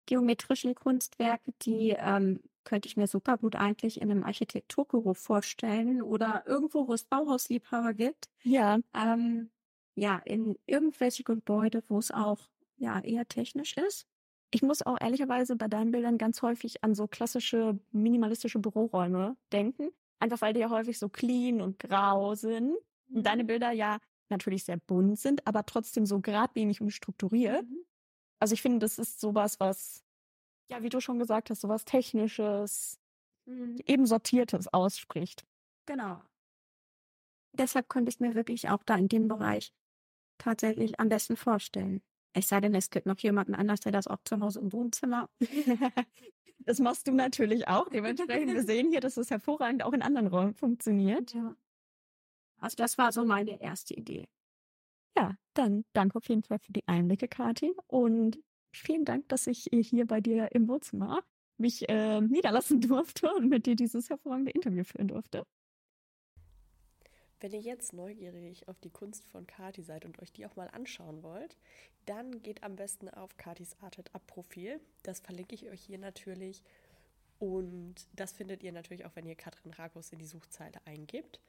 geometrischen Kunstwerke, die ähm, könnte ich mir super gut eigentlich in einem Architekturbüro vorstellen oder irgendwo, wo es Bauhausliebhaber gibt. Ja. Ähm, ja, in irgendwelche Gebäude, wo es auch ja eher technisch ist. Ich muss auch ehrlicherweise bei deinen Bildern ganz häufig an so klassische minimalistische Büroräume denken. Einfach weil die ja häufig so clean und grau sind. Und deine Mhm. Bilder ja natürlich sehr bunt sind, aber trotzdem so geradlinig und strukturiert. Mhm. Also ich finde, das ist sowas, was, ja, wie du schon gesagt hast, sowas Technisches, Mhm. eben Sortiertes ausspricht. Genau. Deshalb könnte ich mir wirklich auch da in dem Bereich tatsächlich am besten vorstellen. Es sei denn, es gibt noch jemanden anders, der das auch zu Hause im Wohnzimmer. Das machst du natürlich auch. Dementsprechend, wir sehen hier, dass es hervorragend auch in anderen Räumen funktioniert. Ja. Also das war so meine erste Idee. Ja, dann danke auf jeden Fall für die Einblicke, Kathi. Und vielen Dank, dass ich hier bei dir im Wohnzimmer mich äh, niederlassen durfte und mit dir dieses hervorragende Interview führen durfte. Wenn ihr jetzt neugierig auf die Kunst von Kati seid und euch die auch mal anschauen wollt, dann geht am besten auf Katis Arted Up Profil. Das verlinke ich euch hier natürlich. Und das findet ihr natürlich auch, wenn ihr Katrin Rakos in die Suchzeile eingibt.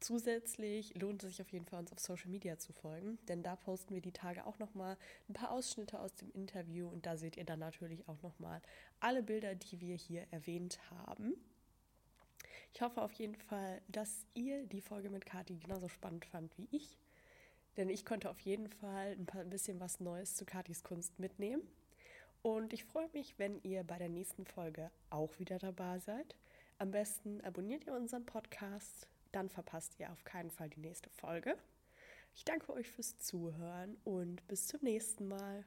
Zusätzlich lohnt es sich auf jeden Fall, uns auf Social Media zu folgen, denn da posten wir die Tage auch nochmal ein paar Ausschnitte aus dem Interview und da seht ihr dann natürlich auch nochmal alle Bilder, die wir hier erwähnt haben. Ich hoffe auf jeden Fall, dass ihr die Folge mit Kati genauso spannend fand wie ich. Denn ich konnte auf jeden Fall ein, paar, ein bisschen was Neues zu Katis Kunst mitnehmen. Und ich freue mich, wenn ihr bei der nächsten Folge auch wieder dabei seid. Am besten abonniert ihr unseren Podcast, dann verpasst ihr auf keinen Fall die nächste Folge. Ich danke euch fürs Zuhören und bis zum nächsten Mal.